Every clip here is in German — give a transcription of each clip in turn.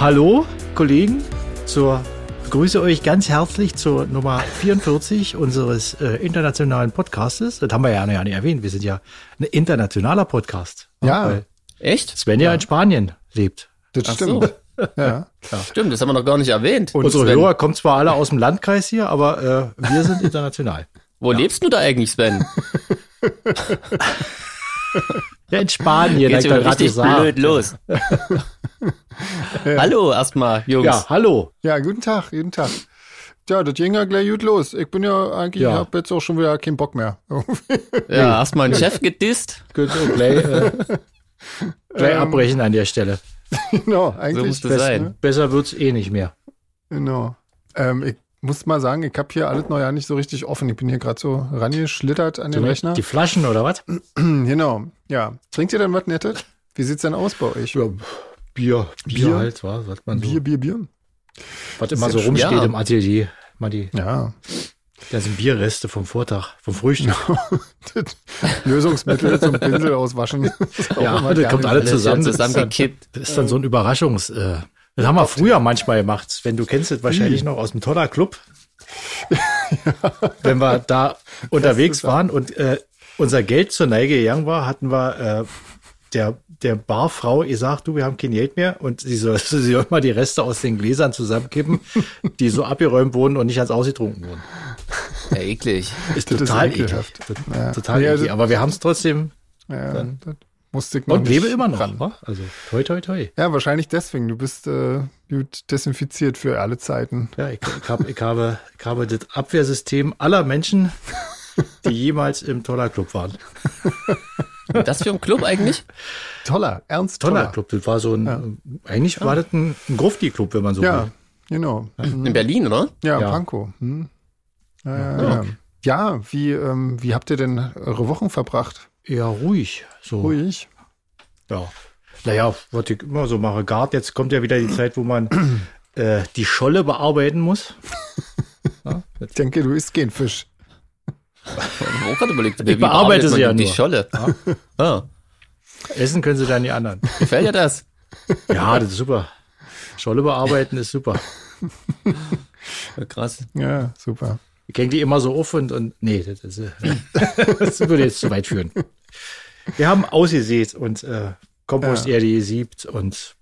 Hallo, Kollegen, zur begrüße euch ganz herzlich zur Nummer 44 unseres äh, internationalen Podcastes. Das haben wir ja noch nicht erwähnt. Wir sind ja ein internationaler Podcast. Ja. Weil Echt? Sven ja in Spanien lebt. Das Ach stimmt. so. Ja. Stimmt, das haben wir noch gar nicht erwähnt. Und Unsere Sven, Hörer kommen zwar alle aus dem Landkreis hier, aber äh, wir sind international. Wo lebst du da eigentlich, Sven? Ja, in Spanien, Geht's gerade richtig blöd los. Hallo erstmal, Jungs. Ja, hallo. ja, guten Tag, guten Tag. Ja, das ging ja gleich gut los. Ich bin ja eigentlich, Ja. ich hab jetzt auch schon wieder keinen Bock mehr. Ja, erstmal einen Chef gedisst. Gut, so gleich, äh, gleich abbrechen an der Stelle. genau, eigentlich. best, sein. ne? Besser wird's eh nicht mehr. Genau. Ähm, ich muss mal sagen, ich habe hier alles noch ja nicht so richtig offen. Ich bin hier gerade so rangeschlittert an den Rechner. Die Flaschen oder was? genau, ja. Trinkt ihr denn was Nettes? Wie sieht's denn aus bei euch? Ja, Bier, Bier, Bier? halt, was, was man so, Bier, Bier, Bier. was immer so ja rumsteht schön. im Atelier. Mal die Ja. ganzen Bierreste vom Vortag, vom Frühstück. Das Lösungsmittel zum Pinsel auswaschen. Das Ja, das kommt alle Alles zusammen. hier Das ist dann- zusammengekippt. Das ist dann so ein Überraschungs. Äh, das haben wir früher manchmal gemacht. Wenn du kennst es wahrscheinlich noch aus dem Toller Club. Wenn wir da unterwegs waren und äh, unser Geld zur Neige gegangen war, hatten wir äh, der, der Barfrau gesagt, du, wir haben kein Geld mehr und sie soll, sie soll mal die Reste aus den Gläsern zusammenkippen, die so abgeräumt wurden und nicht ganz ausgetrunken wurden. Ja, eklig. Ist Das ist total ekelhaft. eklig. Ja. Total Ja, eklig. das- Aber wir haben es trotzdem Ja, Dann- das musste ich noch und lebe immer noch. ran. wa? Also toi toi toi. Ja, wahrscheinlich deswegen. Du bist äh, gut desinfiziert für alle Zeiten. Ja, ich, ich, hab, ich, habe, ich habe das Abwehrsystem aller Menschen, die jemals im Toller Club waren. Das für ein Club eigentlich? Toller, ernst Toller toller. Club, das war so ein, eigentlich war das ein, ein Grufti-Club, wenn man so Ja, will. genau. In Berlin, oder? Ja, Ja. Pankow. Hm. Ja, ja, ja. ja wie, ähm, wie habt ihr denn eure Wochen verbracht? Ja, ruhig. So. Ruhig. Ja. Naja, was ich immer so mache. Gart, jetzt kommt ja wieder die Zeit, wo man äh, die Scholle bearbeiten muss. Ja, Ich denke, du isst kein Fisch. Ich habe gerade überlegt, wie bearbeite sie man ja die nur. Scholle. Ah, essen können sie dann die anderen. gefällt dir das? Ja, das ist super. Scholle bearbeiten ist super. Ja, krass. Ja, super. Ich hänge die immer so auf und, und nee, das, ist, äh, das würde jetzt zu weit führen. Wir haben ausgesät und äh, Komposterde gesiebt und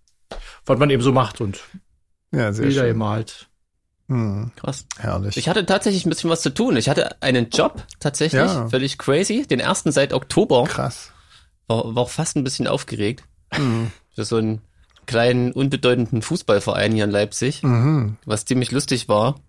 was man eben so macht und Ja, sehr Bilder schön. gemalt. Hm, Krass. herrlich. Ich hatte tatsächlich ein bisschen was zu tun. Ich hatte einen Job, tatsächlich, Ja. völlig crazy. Den ersten seit Oktober. Krass. War, war auch fast ein bisschen aufgeregt. Hm. Für so einen kleinen, unbedeutenden Fußballverein hier in Leipzig. Mhm. was ziemlich lustig war,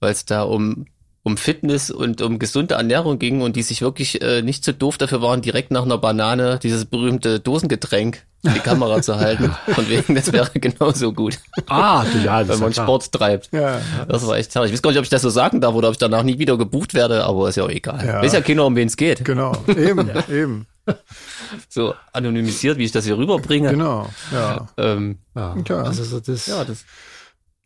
weil es da um um Fitness und um gesunde Ernährung ging und die sich wirklich äh, nicht so doof dafür waren, direkt nach einer Banane dieses berühmte Dosengetränk in die Kamera zu halten. Von wegen, das wäre genauso gut, Ah, du, ja, das wenn man ja klar. Sport treibt. Ja, Das war echt herrlich. Ich weiß gar nicht, ob ich das so sagen darf oder ob ich danach nie wieder gebucht werde, aber ist ja auch egal. Ja. Weiß ja keiner, um wen es geht. genau. Eben, eben. So anonymisiert, wie ich das hier rüberbringe. Genau. Ja. Ähm, Ja, Ja. Also so das, ja, das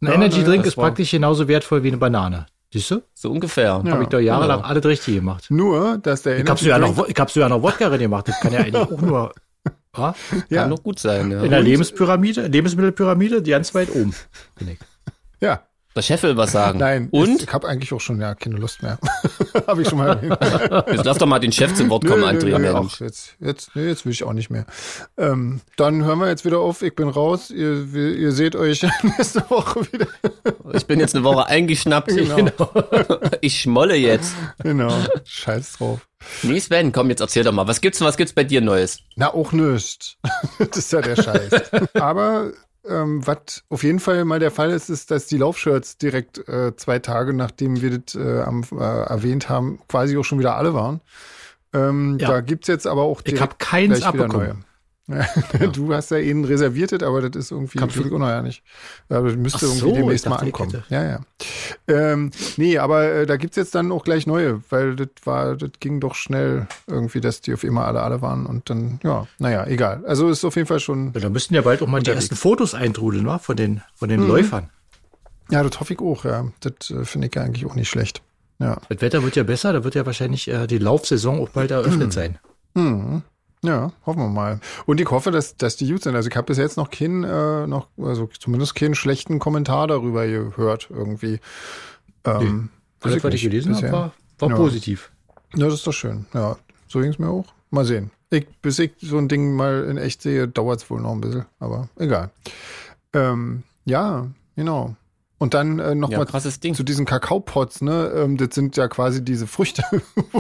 ein Ja, Energy Drink das ist praktisch genauso wertvoll wie eine Banane. Siehst du? so ungefähr. Ja. Habe ich doch jahrelang genau. alles richtig gemacht. Nur, dass der Ich Energy sogar Drink- noch, ich hab sogar noch Wodka drin gemacht. Das kann ja eigentlich auch nur ja, ja, Kann noch gut sein, ja. in der Lebenspyramide, Lebensmittelpyramide, die ganz weit oben. Bin ich. ja. Der Chef will was sagen. Nein, Und? ich habe eigentlich auch schon ja keine Lust mehr. habe ich schon mal erwähnt. Jetzt lass doch mal den Chef zum Wort kommen, nö, ach, jetzt, jetzt, jetzt will ich auch nicht mehr. Ähm, dann hören wir jetzt wieder auf. Ich bin raus. Ihr, wir- ihr seht euch nächste Woche wieder. Ich bin jetzt eine Woche eingeschnappt. Genau. Ich schmolle jetzt. Genau. Scheiß drauf. Nee, Sven, komm, jetzt erzähl doch mal. Was gibt's, was gibt's bei dir Neues? Na, auch nicht. das ist ja der Scheiß. Aber ähm, was auf jeden Fall mal der Fall ist, ist, dass die Laufshirts direkt äh, zwei Tage, nachdem wir das äh, am, äh, erwähnt haben, quasi auch schon wieder alle waren. Ähm, Ja. Da gibt's jetzt aber auch Ich direkt habe keins gleich wieder neue. Abbekommen. Du hast ja ihn reserviert, aber das ist irgendwie völlig unerhörlich. Ja, das müsste so, irgendwie demnächst mal ankommen. Ja, ja. Ähm, nee, aber äh, da gibt's jetzt dann auch gleich neue, weil das war, das ging doch schnell irgendwie, dass die auf immer alle alle waren und dann, ja, naja, egal. Also ist auf jeden Fall schon, Ja, da müssten ja bald auch mal die Unterwegs. ersten Fotos eintrudeln, wa? Von den, von Mhm. den Läufern. ja, das hoffe ich auch, ja. Das äh, finde ich ja eigentlich auch nicht schlecht. Ja. Das Wetter wird ja besser, da wird ja wahrscheinlich äh, die Laufsaison auch bald eröffnet sein. Mhm. Ja, hoffen wir mal. Und ich hoffe, dass, dass die gut sind. Also ich habe bis jetzt noch keinen, äh, noch, also zumindest keinen schlechten Kommentar darüber gehört irgendwie. Ähm, weiß Alles, was ich gelesen habe, war, war Ja. positiv. Ja, das ist doch schön. Ja, so ging es mir auch. Mal sehen. Ich, bis ich so ein Ding mal in echt sehe, dauert es wohl noch ein bisschen, aber egal. Ähm, ja, genau. Und dann äh, Ja, nochmal Ding. zu diesen Kakaopots, ne? Ähm, das sind ja quasi diese Früchte,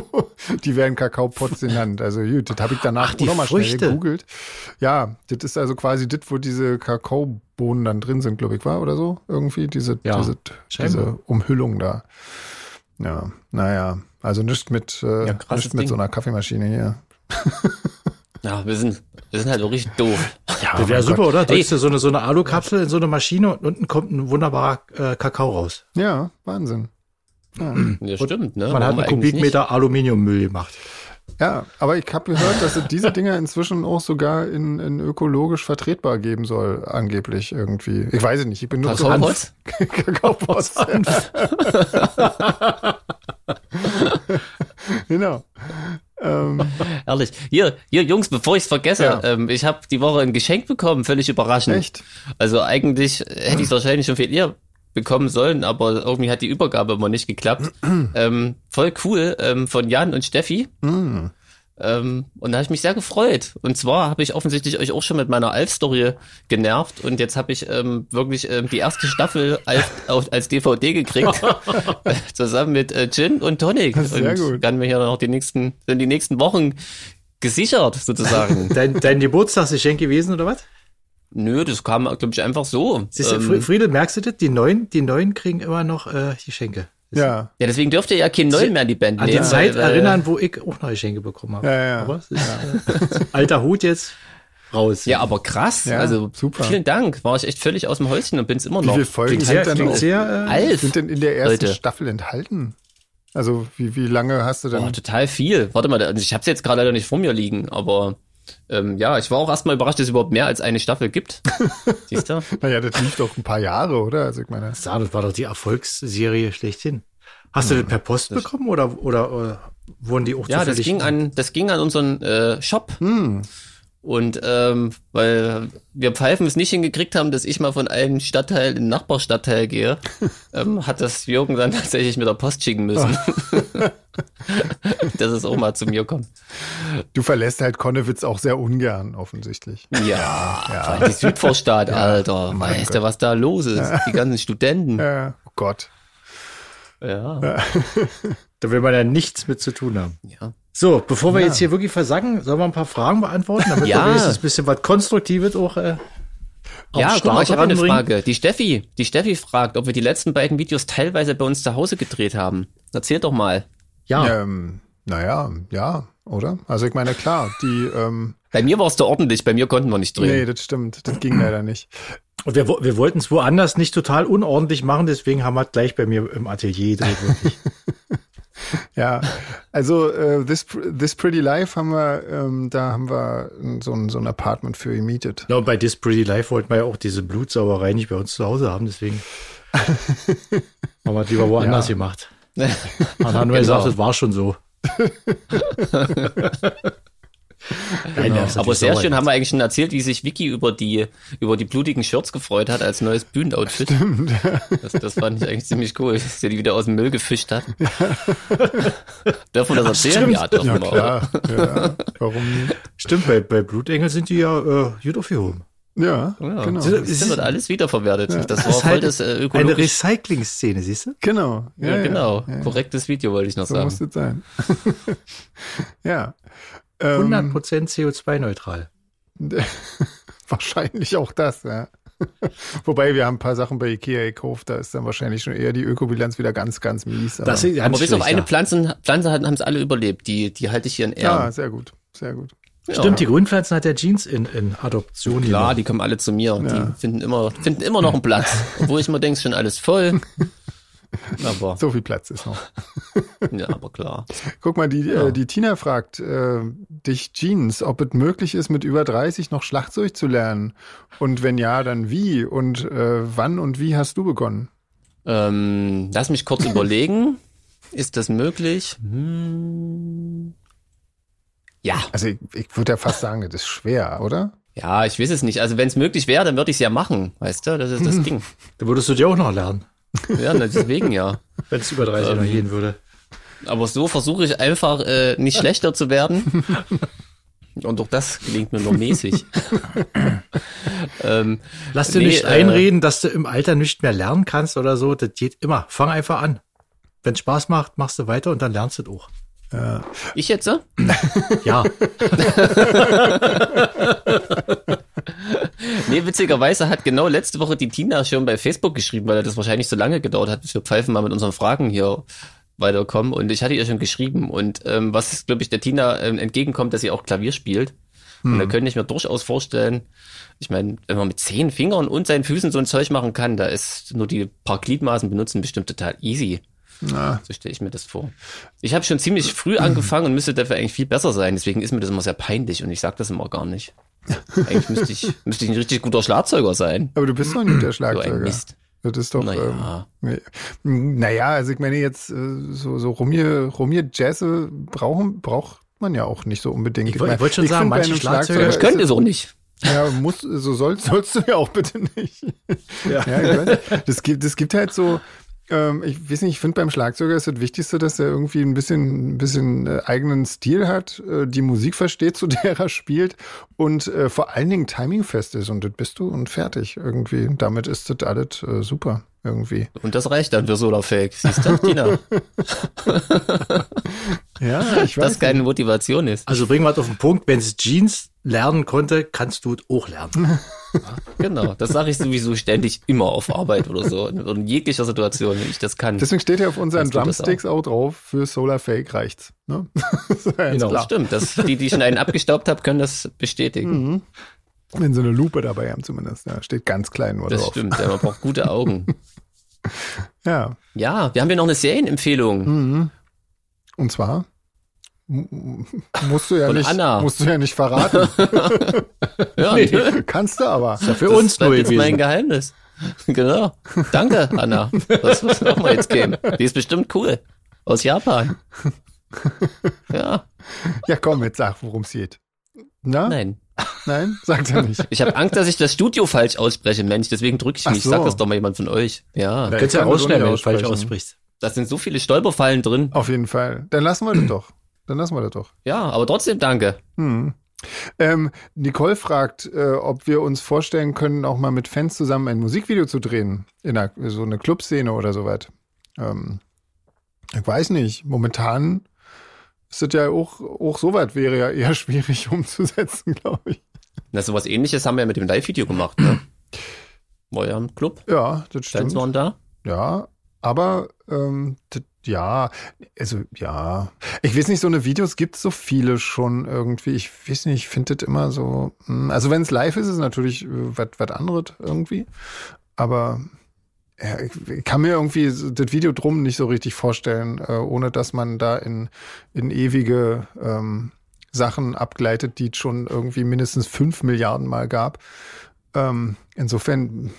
die werden Kakaopots genannt. Also gut, das habe ich danach Ach, die auch noch mal schnell gegoogelt. Ja, das ist also quasi das, wo diese Kakaobohnen dann drin sind, glaube ich, war oder so irgendwie diese Ja, diese, diese Umhüllung da. Ja, naja, also nicht mit äh, Ja, nicht mit Ding. so einer Kaffeemaschine hier. Ja, wir sind, wir sind halt auch richtig doof. Ja, das wäre super, Gott. oder? Drückst du so eine, so eine Alukapsel in so eine Maschine und unten kommt ein wunderbarer äh, Kakao raus. Ja, Wahnsinn. Ja. Ja, stimmt, ne? Man Warum hat einen Kubikmeter Aluminiummüll gemacht. Ja, aber ich habe gehört, dass es diese Dinger inzwischen auch sogar in, in ökologisch vertretbar geben soll, angeblich irgendwie. Ich weiß es nicht, ich bin nur so Kakaopots? Kakaopots. genau. Ähm, Ehrlich. Hier, hier, Jungs, bevor ich es vergesse, Ja. ähm, ich habe die Woche ein Geschenk bekommen, völlig überraschend. echt? Also eigentlich hätte ich es wahrscheinlich schon viel eher bekommen sollen, aber irgendwie hat die Übergabe immer nicht geklappt. ähm, voll cool ähm, von Jan und Steffi. Hm. Ähm, und da habe ich mich sehr gefreut. Und zwar habe ich offensichtlich euch auch schon mit meiner Alf-Story genervt und jetzt habe ich ähm, wirklich ähm, die erste Staffel als, auf, als DVD gekriegt, zusammen mit äh, Gin und Tonic. Sehr und gut. kann mir hier noch die nächsten, sind die nächsten Wochen gesichert sozusagen. Dein, dein Geburtstagsgeschenk gewesen oder was? Nö, das kam, glaube ich, einfach so. Siehst du, Ähm, Fri- Friedel, merkst du das? Die Neuen, die Neuen kriegen immer noch äh, Geschenke. Ja. Ja, deswegen dürft ihr ja keinen neuen mehr in die Band An die nehmen. Zeit weil- weil- erinnern, wo ich auch noch Geschenke bekommen habe. Ja, ja. Aber es ist, äh, alter Hut jetzt raus. Ja, aber krass. Ja, also super. vielen Dank. War ich echt völlig aus dem Häuschen und bin's immer Wie noch. viele Folgen sind sehr, denn, sehr äh, sind denn in der ersten Leute. Staffel enthalten? Also wie, wie lange hast du denn? Boah, total viel. Warte mal, also ich habe jetzt gerade leider nicht vor mir liegen, aber ähm, ja, ich war auch erstmal überrascht, dass es überhaupt mehr als eine Staffel gibt. Siehst du? naja, das lief doch ein paar Jahre, oder? Also ich meine, Ja, das war doch die Erfolgsserie schlechthin. Hast du das per Post bekommen oder, oder äh, wurden die auch Ja, das ging an, das ging an unseren äh, Shop. hm, Und ähm, weil wir Pfeifen es nicht hingekriegt haben, dass ich mal von einem Stadtteil in den Nachbarstadtteil gehe, ähm, hat das Jürgen dann tatsächlich mit der Post schicken müssen. dass es auch mal zu mir kommt. du verlässt halt Konnewitz auch sehr ungern, offensichtlich. Ja, vor allem die Südvorstadt, Alter. mein weißt Gott. du, was da los ist? Die ganzen Studenten. Äh, oh Gott. Ja. Da will man ja nichts mit zu tun haben. ja. So, bevor wir jetzt hier wirklich versagen, sollen wir ein paar Fragen beantworten, damit Ja. wir wenigstens ein bisschen was Konstruktives auch äh, Ja, guck mal, ich habe eine. Frage. Die Steffi, die Steffi fragt, ob wir die letzten beiden Videos teilweise bei uns zu Hause gedreht haben. Erzähl doch mal. Ja, Ähm, naja, ja, oder? Also ich meine, klar, die, ähm, Bei mir war es da ordentlich, bei mir konnten wir nicht nee, drehen. das stimmt, das ging leider nicht. und wir, wir wollten es woanders nicht total unordentlich machen, deswegen haben wir es gleich bei mir im Atelier gedreht, wirklich. Ja, also äh, this, this Pretty Life haben wir, ähm, da haben wir so ein, so ein Apartment für gemietet. Ja, und bei This Pretty Life wollten wir ja auch diese Blutsauerei nicht bei uns zu Hause haben, deswegen haben wir es lieber woanders Ja. gemacht. Man hat nur gesagt, es war schon so. Nein, das ist Aber sehr schön haben wir eigentlich schon erzählt, wie sich Vicky über die, über die blutigen Shirts gefreut hat als neues Bühnenoutfit. Das, das fand ich eigentlich ziemlich cool, dass sie die wieder aus dem Müll gefischt hat. dürfen wir das erzählen? stimmt. Ja, dürfen Ja, wir. Klar. Ja, warum nicht? Stimmt, bei, bei Blutengel sind die ja äh, gut aufgehoben. Ja, Ja, genau. Sie- Das wird alles wiederverwertet. Das war Das ist voll halt das äh, Eine ökologisch. Recycling-Szene, siehst du? Genau. Ja, genau. Ja, ja. Korrektes Video wollte ich noch So sagen. muss es sein. ja. Ähm, 100% CO2-neutral. wahrscheinlich auch das, ja. Wobei wir haben ein paar Sachen bei Ikea gekauft, da ist dann wahrscheinlich schon eher die Ökobilanz wieder ganz, ganz mies. aber- Das ist ganz Aber bis auf eine ja. Pflanzen, Pflanze haben es alle überlebt. Die, die halte ich hier in Ehren. ja, sehr gut, sehr gut. Ja. Stimmt, die Grünpflanzen hat der Jeans in, in Adoption Klar, genommen. die kommen alle zu mir. Ja. Die finden immer, finden immer noch einen Platz. Obwohl ich immer denke, ist schon alles voll. Aber, So viel Platz ist noch. ja, aber klar. Guck mal, die, Ja. äh, die Tina fragt äh, dich, Jeans, ob es möglich ist, mit über 30 noch Schlagzeug zu lernen. Und wenn ja, dann wie? Und äh, wann und wie hast du begonnen? Ähm, lass mich kurz überlegen. Ist das möglich? Hm. Ja. Also ich, ich würde ja fast sagen, das ist schwer, oder? Ja, ich weiß es nicht. Also wenn es möglich wäre, dann würde ich es ja machen, weißt du? Das ist das Ding. Da würdest du dir auch noch lernen, Ja, deswegen ja. wenn es über 30 noch gehen würde. Aber so versuche ich einfach äh, nicht schlechter zu werden. Und auch das gelingt mir nur mäßig. ähm, Lass dir Nee, nicht äh, einreden, dass du im Alter nicht mehr lernen kannst oder so. Das geht immer. Fang einfach an. Wenn Spaß macht, machst du weiter und dann lernst du es auch. Ich jetzt? äh? Ja, Nee, witzigerweise hat genau letzte Woche die Tina schon bei Facebook geschrieben, weil das wahrscheinlich so lange gedauert hat, bis wir Pfeifen mal mit unseren Fragen hier weiterkommen. Und ich hatte ihr schon geschrieben. Und ähm, was, glaube ich, der Tina ähm, entgegenkommt, dass sie auch Klavier spielt. Und da könnte ich mir durchaus vorstellen, ich meine, wenn man mit zehn Fingern und seinen Füßen so ein Zeug machen kann, da ist nur die paar Gliedmaßen benutzen bestimmt total easy. Na, So stelle ich mir das vor. Ich habe schon ziemlich früh angefangen und müsste dafür eigentlich viel besser sein. Deswegen ist mir das immer sehr peinlich und ich sage das immer gar nicht. Eigentlich müsste ich, müsste ich ein richtig guter Schlagzeuger sein. aber du bist doch nicht der So ein Schlagzeuger. Mist. Das ist doch. Naja. Ähm, naja, also ich meine jetzt äh, so so Rumier Rumier Jazze brauchen braucht man ja auch nicht so unbedingt. Ich wollt- meine, ich wollte schon sagen, find, bei manche einem Schlagzeuger- Ich könnte es- es auch nicht. Ja, muss, so soll, sollst du ja auch bitte nicht. Ja. Ja, ich das gibt, das gibt halt so, ähm, ich weiß nicht, ich finde beim Schlagzeuger ist das Wichtigste, dass er irgendwie ein bisschen, ein bisschen äh, eigenen Stil hat, äh, die Musik versteht, zu der er spielt und äh, vor allen Dingen timingfest ist und das bist du und fertig irgendwie. Damit ist das alles äh, super irgendwie. Und das reicht dann für Solarfake. Siehst du, Tina? Ja, ich Das keine Motivation ist. also bringen wir es auf den Punkt. Wenn es Jeans lernen konnte, kannst du es auch lernen. Genau. Das sage ich sowieso ständig immer auf Arbeit oder so. In, jeglicher Situation, wenn ich das kann. Deswegen steht ja auf unseren das Drumsticks auch. drauf, für Solar Fake reicht's. Ne? Das ja Genau. klar. Stimmt. Das, die, die schon einen abgestaubt haben, können das bestätigen. Wenn sie eine Lupe dabei haben zumindest. Ja, steht ganz klein nur Das drauf. stimmt. Ja, man braucht gute Augen. Ja. Ja, wir haben ja noch eine Serienempfehlung. Mhm. Und zwar musst du ja Von nicht, Anna. musst du ja nicht verraten. Ja, Nee. Kannst du aber. Für das uns nur jetzt mein. Geheimnis. Genau. Danke, Anna. Das muss auch mal jetzt geben. Die ist bestimmt cool. Aus Japan. Ja, Ja, komm, jetzt sag, worum es geht. Na? nein. Nein? Sagt er nicht. Ich habe Angst, dass ich das Studio falsch ausspreche, Mensch. Deswegen drücke ich mich. so. Sag das doch mal jemand von euch. Ja, Ja, ja kann das auch rausschneiden, wenn du falsch aussprichst. da sind so viele Stolperfallen drin. Auf jeden Fall. Dann lassen wir das doch. Dann lassen wir das doch. Ja, aber trotzdem danke. Hm. Ähm, Nicole fragt, äh, ob wir uns vorstellen können, auch mal mit Fans zusammen ein Musikvideo zu drehen. In einer, so eine Clubszene oder sowas. Ähm, ich weiß nicht. Momentan ist das ja auch, auch sowas wäre ja eher schwierig umzusetzen, glaube ich. Na, sowas ähnliches haben wir ja mit dem Live-Video gemacht, ne? War ja im Club. Ja, das Fans stimmt. waren da. Ja, aber ähm, das, ja, also ja. Ich weiß nicht, so eine Videos gibt so viele schon irgendwie. Ich weiß nicht, ich finde das immer so. hm, Also wenn es live ist, ist es natürlich äh, was anderes irgendwie. Aber ja, ich, kann mir irgendwie das Video drum nicht so richtig vorstellen, äh, ohne dass man da in, in ewige ähm, Sachen abgleitet, die es schon irgendwie mindestens fünf Milliarden Mal gab. Ähm, insofern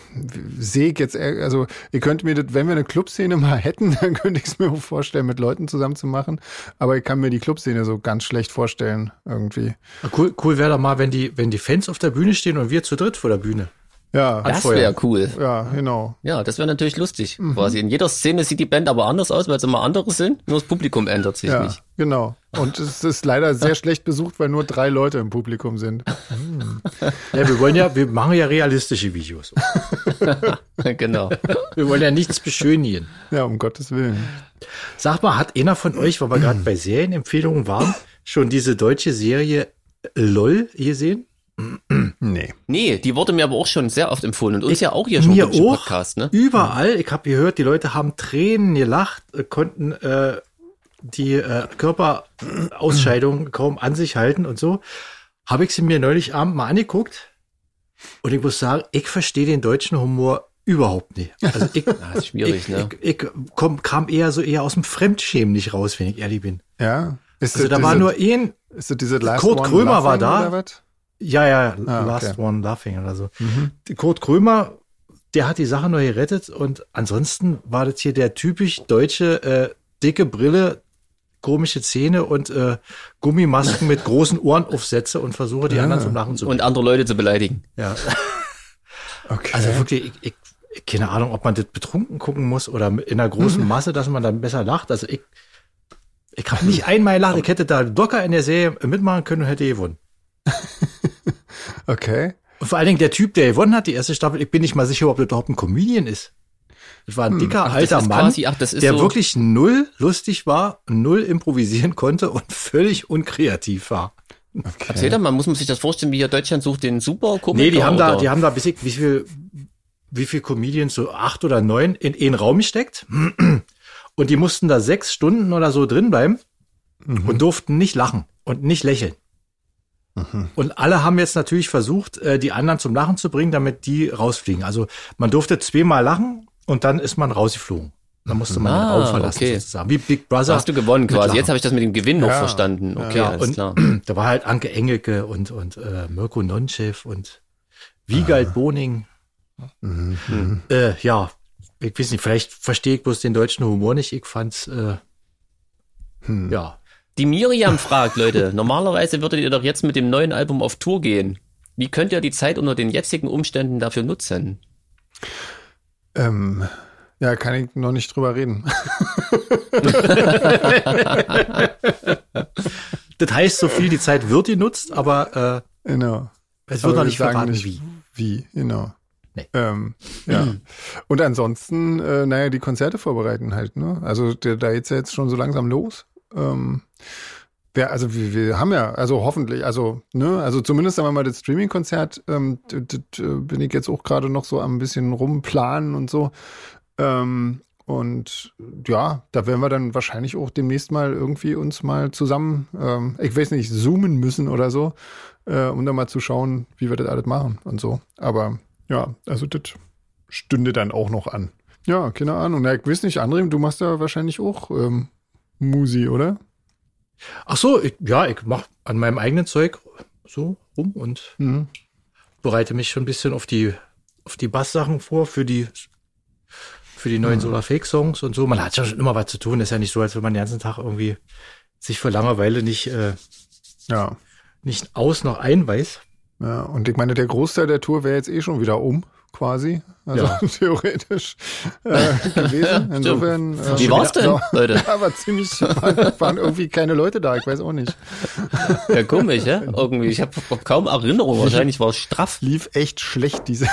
sehe ich jetzt, also ihr könnt mir das, wenn wir eine Clubszene mal hätten, dann könnte ich es mir vorstellen, mit Leuten zusammen zu machen. Aber ich kann mir die Clubszene so ganz schlecht vorstellen, irgendwie. Cool, cool wäre doch mal, wenn die, wenn die Fans auf der Bühne stehen und wir zu dritt vor der Bühne. Ja, Das wäre cool. ja, genau. Ja, das wäre natürlich lustig. Quasi in jeder Szene sieht die Band aber anders aus, weil es immer andere sind. Nur das Publikum ändert sich Ja, nicht. genau. Und es ist leider sehr schlecht besucht, weil nur drei Leute im Publikum sind. Ja, wir wollen ja, wir machen ja realistische Videos. genau. Wir wollen ja nichts beschönigen. Ja, um Gottes Willen. Sag mal, hat einer von euch, weil wir gerade bei Serienempfehlungen waren, schon diese deutsche Serie LOL gesehen? Nee. Nee, die wurde mir aber auch schon sehr oft empfohlen und uns ja auch hier schon ich, im auch. Podcast, ne? Überall. Ich habe gehört, die Leute haben Tränen gelacht, äh, konnten äh, die äh, Körperausscheidung kaum an sich halten und so. Habe ich sie mir neulich Abend mal angeguckt und ich muss sagen, ich verstehe den deutschen Humor überhaupt nicht. Also ich, Ah, ist schwierig, ich, ne? ich, ich komm, kam eher so eher aus dem Fremdschämen nicht raus, wenn ich ehrlich bin. Ja. Ist Also da war diese- nur ein, Ist diese Last Kurt One Krömer war da. Ja, ja, Ah, Last okay. One Laughing oder so. Mhm. Kurt Krömer, der hat die Sache neu gerettet und ansonsten war das hier der typisch deutsche äh, dicke Brille, komische Zähne und äh, Gummimasken mit großen Ohren aufsetze und versuche, die Ja. anderen zum Lachen zu Und andere Leute zu beleidigen. Ja. Okay. Also wirklich, ich, ich, keine Ahnung, ob man das betrunken gucken muss oder in einer großen Masse, dass man dann besser lacht. Also ich, ich habe nicht einmal gelacht. Ich hätte da locker in der Serie mitmachen können und hätte gewonnen. Okay. Und vor allen Dingen der Typ, der gewonnen hat, die erste Staffel, ich bin nicht mal sicher, ob das überhaupt ein Comedian ist. Das war ein dicker, Ach, alter Mann, quasi- ach, der so- wirklich null lustig war, null improvisieren konnte und völlig unkreativ war. Erzähl doch mal, muss man sich das vorstellen, wie hier Deutschland sucht den Superkomiker? Nee, die haben da, oder? die haben da bis ich, wie viel, wie viel Comedians, so acht oder neun in einen Raum gesteckt. Und die mussten da sechs Stunden oder so drin bleiben und durften nicht lachen und nicht lächeln. Und alle haben jetzt natürlich versucht, äh, die anderen zum Lachen zu bringen, damit die rausfliegen. Also man durfte zweimal lachen und dann ist man rausgeflogen. Dann musste man den Ah, Raum verlassen okay. sozusagen. Wie Big Brother. Da hast du gewonnen quasi. Lachen. Jetzt habe ich das mit dem Gewinn noch Ja. verstanden. Okay, Ja, alles und klar. da war halt Anke Engelke und, und äh, Mirko Nonchev und Wiegald Boning. Äh, ja, ich weiß nicht, vielleicht verstehe ich bloß den deutschen Humor nicht. Ich fand's, äh, ja. Die Miriam fragt, Leute, normalerweise würdet ihr doch jetzt mit dem neuen Album auf Tour gehen. Wie könnt ihr die Zeit unter den jetzigen Umständen dafür nutzen? Ähm, ja, kann ich noch nicht drüber reden. Das heißt so viel, die Zeit wird genutzt, aber Genau. äh, es Aber wird noch wir nicht verraten, nicht, wie. Wie, genau. Nee. Ähm, ja. Und ansonsten, äh, naja, die Konzerte vorbereiten halt, ne? Also der, da geht's ja jetzt schon so langsam los. Ähm, ja, also wir, wir haben ja, also hoffentlich, also, ne, also zumindest sagen wir mal das Streaming-Konzert, ähm, bin ich jetzt auch gerade noch so am bisschen rumplanen und so. Ähm, und ja, da werden wir dann wahrscheinlich auch demnächst mal irgendwie uns mal zusammen, ähm, ich weiß nicht, zoomen müssen oder so, äh, um dann mal zu schauen, wie wir das alles machen und so. Aber ja, also das stünde dann auch noch an. Ja, keine Ahnung. Ja, ich weiß nicht, André, du machst ja wahrscheinlich auch ähm, Musi, oder? Ach so, ich, ja, ich mach an meinem eigenen Zeug so rum und Mhm. bereite mich schon ein bisschen auf die, auf die Basssachen vor, für die, für die neuen Solar Fake Songs und so. Man hat ja schon immer was zu tun. Ist ja nicht so, als wenn man den ganzen Tag irgendwie sich vor Langeweile nicht, äh, Ja. nicht aus noch ein weiß. Ja, und ich meine, der Großteil der Tour wäre jetzt eh schon wieder um, quasi. Also Ja. theoretisch äh, gewesen. Insofern. äh, Wie war's denn, Ja, Leute? aber ziemlich, waren, waren irgendwie keine Leute da, ich weiß auch nicht. Ja, komisch, ja? Irgendwie, ich habe kaum Erinnerung. Wahrscheinlich war es straff. Lief echt schlecht, diese.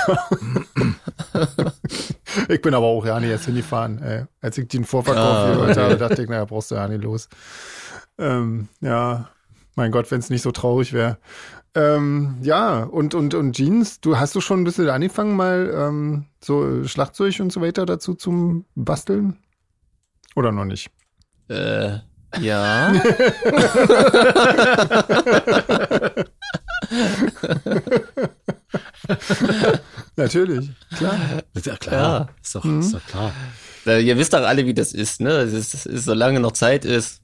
ich bin aber auch ja nicht erst hingefahren. Ey. Als ich den Vorverkauf Ah, gehört okay. habe, dachte ich, naja, brauchst du ja nicht los. Ähm, ja, mein Gott, wenn es nicht so traurig wäre. Ähm, ja, und, und, und Jeans, du hast du schon ein bisschen angefangen, mal ähm, so Schlagzeug und so weiter dazu zum Basteln? Oder noch nicht? Äh, ja. Natürlich, klar. Ist ja Ja. klar. Ist, doch, ist doch klar. Ihr wisst doch alle, wie das ist, ne? Es ist, es ist, solange noch Zeit ist.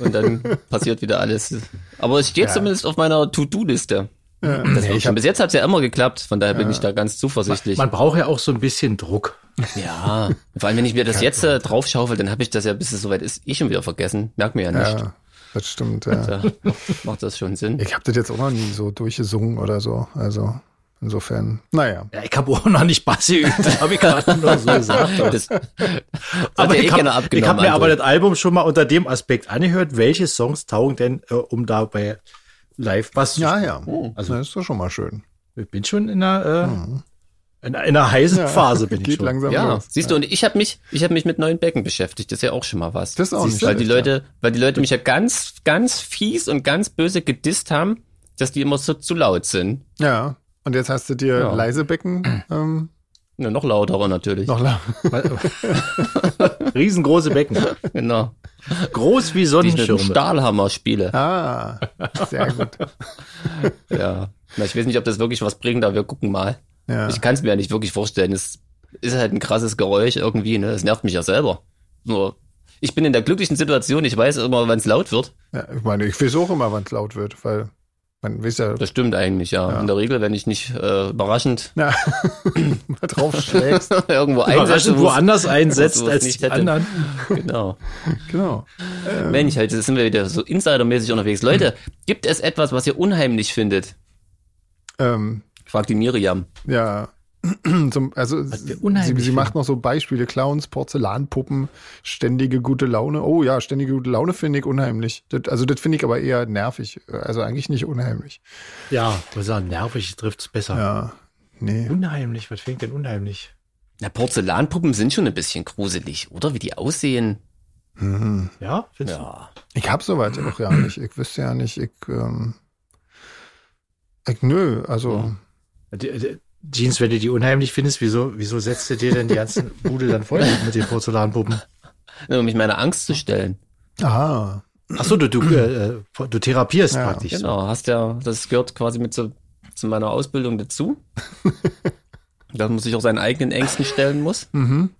Und dann passiert wieder alles. Aber es steht Ja. zumindest auf meiner To-Do-Liste. Ja. Ich hab- Bis jetzt hat's ja immer geklappt, von daher bin ich da ganz zuversichtlich. Man braucht ja auch so ein bisschen Druck. ja, vor allem wenn ich mir das jetzt äh, draufschaufel, dann habe ich das ja, bis es soweit ist, eh schon wieder vergessen. Merkt mir ja nicht. Ja, das stimmt, ja. Da macht das schon Sinn. Ich habe das jetzt auch noch nie so durchgesungen oder so. Also insofern, naja. Ja, ich habe auch noch nicht Bass geübt, habe ich gerade nur so gesagt. Aber, Das, das aber ja ich habe hab mir aber André. das Album schon mal unter dem Aspekt angehört, welche Songs taugen denn, äh, um dabei live Bass zu Ja, spielen. ja. Oh. Also das ist doch schon mal schön. Ich bin schon in einer, äh, in, in einer heißen Phase bin ich schon. langsam Ja, los. siehst du, und ich habe mich, ich habe mich mit neuen Becken beschäftigt. Das ist ja auch schon mal was. Das ist auch Siehst nicht weil die Leute, weil die Leute mich ja ganz, ganz fies und ganz böse gedisst haben, dass die immer so zu laut sind. Ja. Und jetzt hast du dir Ja. leise Becken ähm, Ja, noch lauterer natürlich. noch la Riesengroße Becken. Genau. Groß wie Die ich mit dem Sonnenschirme. Stahlhammer spiele. Ah, sehr gut. Ja. Na, ich weiß nicht, ob das wirklich was bringt, aber wir gucken mal. Ja. Ich kann es mir ja nicht wirklich vorstellen. Es ist halt ein krasses Geräusch irgendwie, ne? Es nervt mich ja selber. Nur, ich bin in der glücklichen Situation, ich weiß immer, wann es laut wird. ja, ich meine, ich weiß auch immer, wann es laut wird, weil Man weiß ja, Das stimmt eigentlich, ja. In der Regel, wenn ich nicht äh, überraschend na, mal drauf schlägst. irgendwo es- woanders einsetzt als nicht die hätte. anderen. Genau. Genau. Mensch, halt, jetzt sind wir wieder so insidermäßig unterwegs. Leute, gibt es etwas, was ihr unheimlich findet? Ähm, Fragt die Miriam. ja. Zum, also sie, unheimlich sie macht noch so Beispiele, Clowns, Porzellanpuppen, ständige gute Laune. Oh ja, ständige gute Laune finde ich unheimlich. Das, also das finde ich aber eher nervig. Also eigentlich nicht unheimlich. Ja, wir sagen, nervig trifft's besser. Ja, nee. Unheimlich, was fängt denn unheimlich? Na, Porzellanpuppen sind schon ein bisschen gruselig, oder? Wie die aussehen. Mhm. Ja, findest Ja. Ich hab soweit auch ja nicht. Ich wüsste ja nicht, ich, ähm, ich nö, also du? Die- die- Jeans, wenn du die unheimlich findest, wieso, wieso setzt du dir denn die ganzen Bude dann voll mit den Porzellanpuppen? Nur um mich meiner Angst zu stellen. ah, Ach so, du, du, äh, äh, du therapierst Ja, praktisch. Genau, hast ja, das gehört quasi mit zu, zu meiner Ausbildung dazu. dass man sich auch seinen eigenen Ängsten stellen muss. mhm.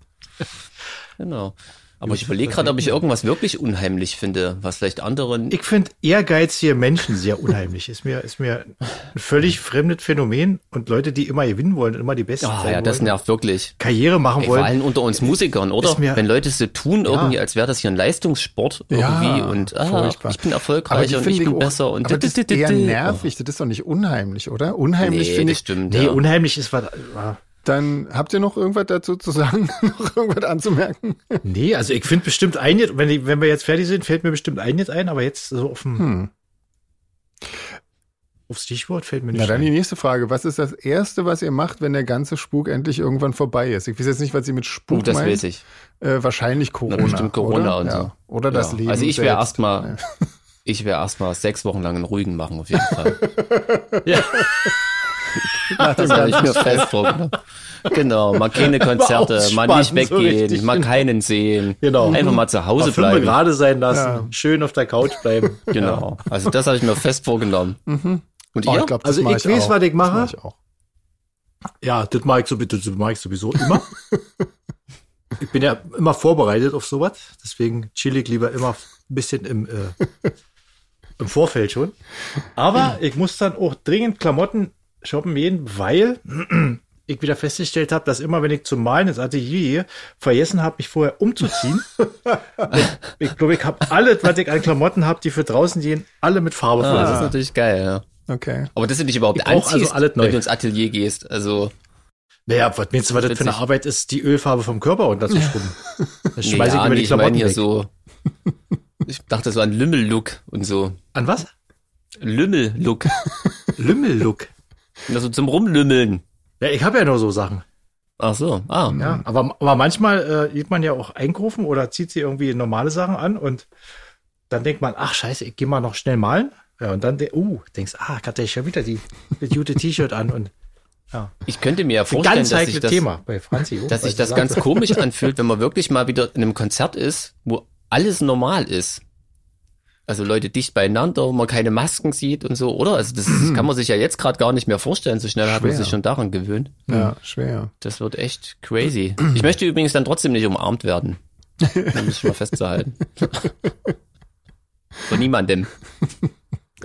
Genau. Aber ich überlege gerade, ob ich irgendwas wirklich unheimlich finde, was vielleicht anderen. Ich finde ehrgeizige Menschen sehr unheimlich. Ist mir, ist mir ein völlig fremdes Phänomen und Leute, die immer gewinnen wollen und immer die Besten Ah sein ja, das wollen, nervt wirklich. Karriere machen Ey, vor wollen. allem unter uns Musikern, oder? Mir- Wenn Leute so tun, irgendwie, als wäre das hier ein Leistungssport Ja, irgendwie und ah, ich bin erfolgreicher und ich bin auch- besser und aber das ist eher Oh. nervig. Das ist doch nicht unheimlich, oder? Unheimlich Nee, finde das ich. stimmt. Nee, ja. unheimlich ist was. Dann habt ihr noch irgendwas dazu zu sagen, noch irgendwas anzumerken? Nee, also ich finde bestimmt ein jetzt, wenn, ich, wenn wir jetzt fertig sind, fällt mir bestimmt ein jetzt ein, aber jetzt so auf dem, Hm. aufs Stichwort fällt mir nicht Na dann ein. die nächste Frage. Was ist das Erste, was ihr macht, wenn der ganze Spuk endlich irgendwann vorbei ist? Ich weiß jetzt nicht, was sie mit Spuk Oh, das meint. weiß ich. Äh, wahrscheinlich Corona. bestimmt Corona oder? und ja. so. Oder das Ja. Leben Also ich wäre erstmal, ich wäre erstmal sechs Wochen lang einen ruhigen machen, auf jeden Fall. Ja. Das habe ich mir fest vorgenommen. Genau, mal keine Konzerte, mal nicht so weggehen, richtig, mal keinen sehen. Genau. Einfach mal zu Hause fünf bleiben. gerade sein lassen, Ja. schön auf der Couch bleiben. Genau. Also das habe ich mir fest vorgenommen. Und Oh, ihr? ich glaub, das Also mach ich weiß, auch. was ich mache. Das mach ich auch. Ja, das mag ich, so, das mag ich sowieso immer. ich bin ja immer vorbereitet auf sowas, deswegen chill ich lieber immer ein bisschen im, äh, im Vorfeld schon. Aber ich muss dann auch dringend Klamotten shoppen gehen, weil ich wieder festgestellt habe, dass immer, wenn ich zum Malen ins Atelier vergessen habe, mich vorher umzuziehen. ich ich glaube, ich habe alles, was ich an Klamotten habe, die für draußen gehen, alle mit Farbe voll. Ah, das sind. ist natürlich geil, ja. Okay. Aber das du dich überhaupt Ich brauch also anziehst, alles neu. wenn du ins Atelier gehst. Also, Naja, was meinst du, was das für eine. Arbeit ist, die Ölfarbe vom Körper runterzuschrubben? Das schmeiße ich ja, über nee, die ich meine Klamotten hier weg. so, ich dachte so an Lümmel-Look und so. An was? Lümmel-Look. Lümmellook. Also zum Rumlümmeln. Ja, ich habe ja nur so Sachen. Ach so, ah. Ja, aber, aber manchmal äh, geht man ja auch einkaufen oder zieht sie irgendwie normale Sachen an und dann denkt man, ach scheiße, ich gehe mal noch schnell malen. Ja, und dann de uh, denkst, ah, ich hatte ja schon wieder die, das gute T-Shirt an und Ich könnte mir ja vorstellen, ganz dass sich das, Thema bei Franzi. oh, dass sich das ganz komisch anfühlt, wenn man wirklich mal wieder in einem Konzert ist, wo alles normal ist. Also Leute dicht beieinander, man keine Masken sieht und so, oder? Also das, das kann man sich ja jetzt gerade gar nicht mehr vorstellen. So schnell hat man Schwer. sich schon daran gewöhnt. Ja, schwer. Das wird echt crazy. Ich möchte übrigens dann trotzdem nicht umarmt werden. Um mich mal festzuhalten. Von niemandem.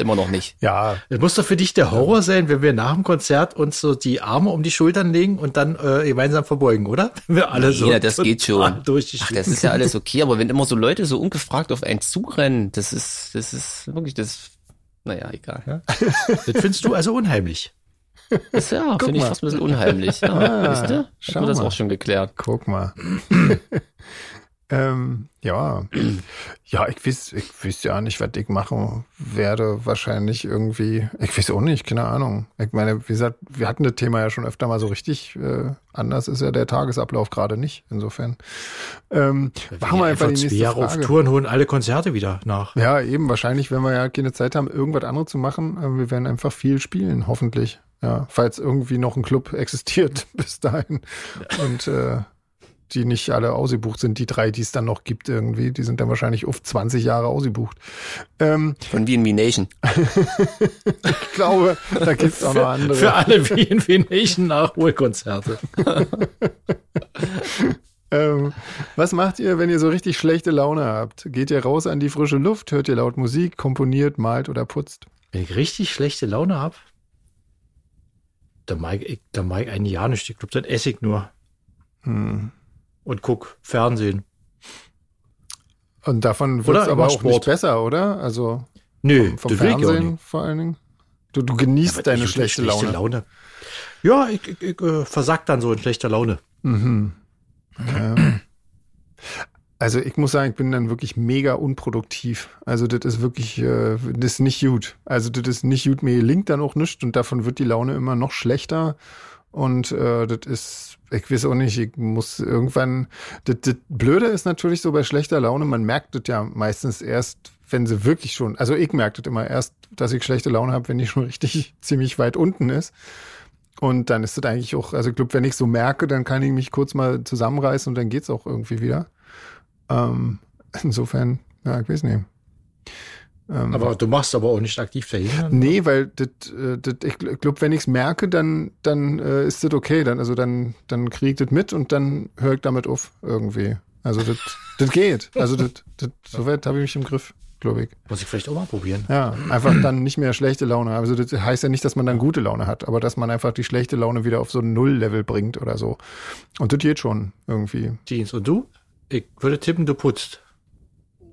Immer noch nicht. Ja, Es muss doch für dich der Horror sein, wenn wir nach dem Konzert uns so die Arme um die Schultern legen und dann äh, gemeinsam verbeugen, oder? Wenn wir alle so Ja, das geht schon. Ach, das ist ja alles okay, aber wenn immer so Leute so ungefragt auf einen zurennen, das ist, das ist wirklich das, naja, egal. Das findest du also unheimlich. Das, ja, finde ich fast ein bisschen unheimlich. Ja, Ah, wisst ihr? schau Haben wir das mal. auch schon geklärt. guck mal. ähm, ja. Ja, ich weiß, ich weiß ja nicht, was ich machen werde. Wahrscheinlich irgendwie, ich weiß auch nicht, keine Ahnung. Ich meine, wie gesagt, wir hatten das Thema ja schon öfter mal so richtig. Äh, anders ist ja der Tagesablauf gerade nicht. Insofern. Ähm, machen wir einfach die zwei nächste Jahre auf Frage. Touren holen alle Konzerte wieder nach. Ja, eben, wahrscheinlich, wenn wir ja keine Zeit haben, irgendwas anderes zu machen. äh, Wir werden einfach viel spielen, hoffentlich. Ja, falls irgendwie noch ein Club existiert bis dahin. Und äh, die nicht alle ausgebucht sind, die drei, die es dann noch gibt irgendwie, die sind dann wahrscheinlich oft 20 Jahre ausgebucht. Ähm, Von wie in Me Nation. ich glaube, da gibt's auch noch andere. Für alle VNV Nation Nachholkonzerte. Ähm, was macht ihr, wenn ihr so richtig schlechte Laune habt? Geht ihr raus an die frische Luft, hört ihr laut Musik, komponiert, malt oder putzt? Wenn ich richtig schlechte Laune habe, dann mag ich, dann mag ich eigentlich ja nicht. Ich glaube, dann esse ich nur Hm. Und guck Fernsehen. Und davon wird es aber auch nicht besser, oder? Also Nö, vom auch Fernsehen vor allen Dingen. Du, du genießt Aber deine ich- schlechte, Laune. Ja, ich, ich, ich äh, versag dann so in schlechter Laune. Mhm. Okay. Also ich muss sagen, ich bin dann wirklich mega unproduktiv. Also das ist wirklich, äh, das ist nicht gut. Also das ist nicht gut. Mir gelingt dann auch nichts und davon wird die Laune immer noch schlechter. Und äh, das ist, ich weiß auch nicht, ich muss irgendwann, das, das Blöde ist natürlich so bei schlechter Laune, man merkt das ja meistens erst, wenn sie wirklich schon, also ich merke das immer erst, dass ich schlechte Laune habe, wenn die schon richtig ziemlich weit unten ist. Und dann ist das eigentlich auch, also ich glaube, wenn ich so merke, dann kann ich mich kurz mal zusammenreißen und dann geht's auch irgendwie wieder. Ähm, insofern, ja, ich weiß nicht. Ähm, Aber du machst aber auch nicht aktiv dahin. nee, weil das, äh, das, ich glaube, wenn ich's merke, dann, dann äh, ist das okay. Dann, also dann, dann kriege ich das mit und dann höre ich damit auf irgendwie. Also das, das geht. Also das, das, soweit habe ich mich im Griff, glaube ich. Muss ich vielleicht auch mal probieren. Ja, einfach dann nicht mehr schlechte Laune. Also das heißt ja nicht, dass man dann gute Laune hat, aber dass man einfach die schlechte Laune wieder auf so ein Null-Level bringt oder so. Und das geht schon irgendwie. Jeans. Und du? Ich würde tippen, du putzt.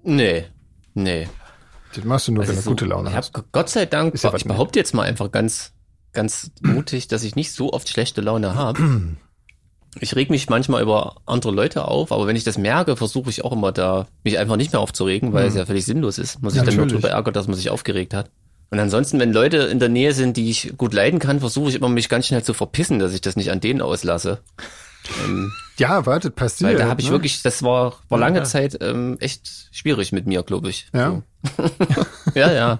Nee, nee. Das machst du nur, wenn Also du so- gute Laune ich hast. hab, Gott sei Dank, ja ich behaupte jetzt mal einfach ganz, ganz mutig, dass ich nicht so oft schlechte Laune habe. Ich reg mich manchmal über andere Leute auf, aber wenn ich das merke, versuche ich auch immer da, mich einfach nicht mehr aufzuregen, weil es ja völlig sinnlos ist. Muss ich dann nur drüber ärgern, dass man sich aufgeregt hat. Und ansonsten, wenn Leute in der Nähe sind, die ich gut leiden kann, versuche ich immer mich ganz schnell zu verpissen, dass ich das nicht an denen auslasse. Ähm, Ja, warte, passiert. weil da habe ich ne? wirklich, das war, war lange Ja. Zeit ähm, echt schwierig mit mir, glaube ich. Ja? So. ja, ja.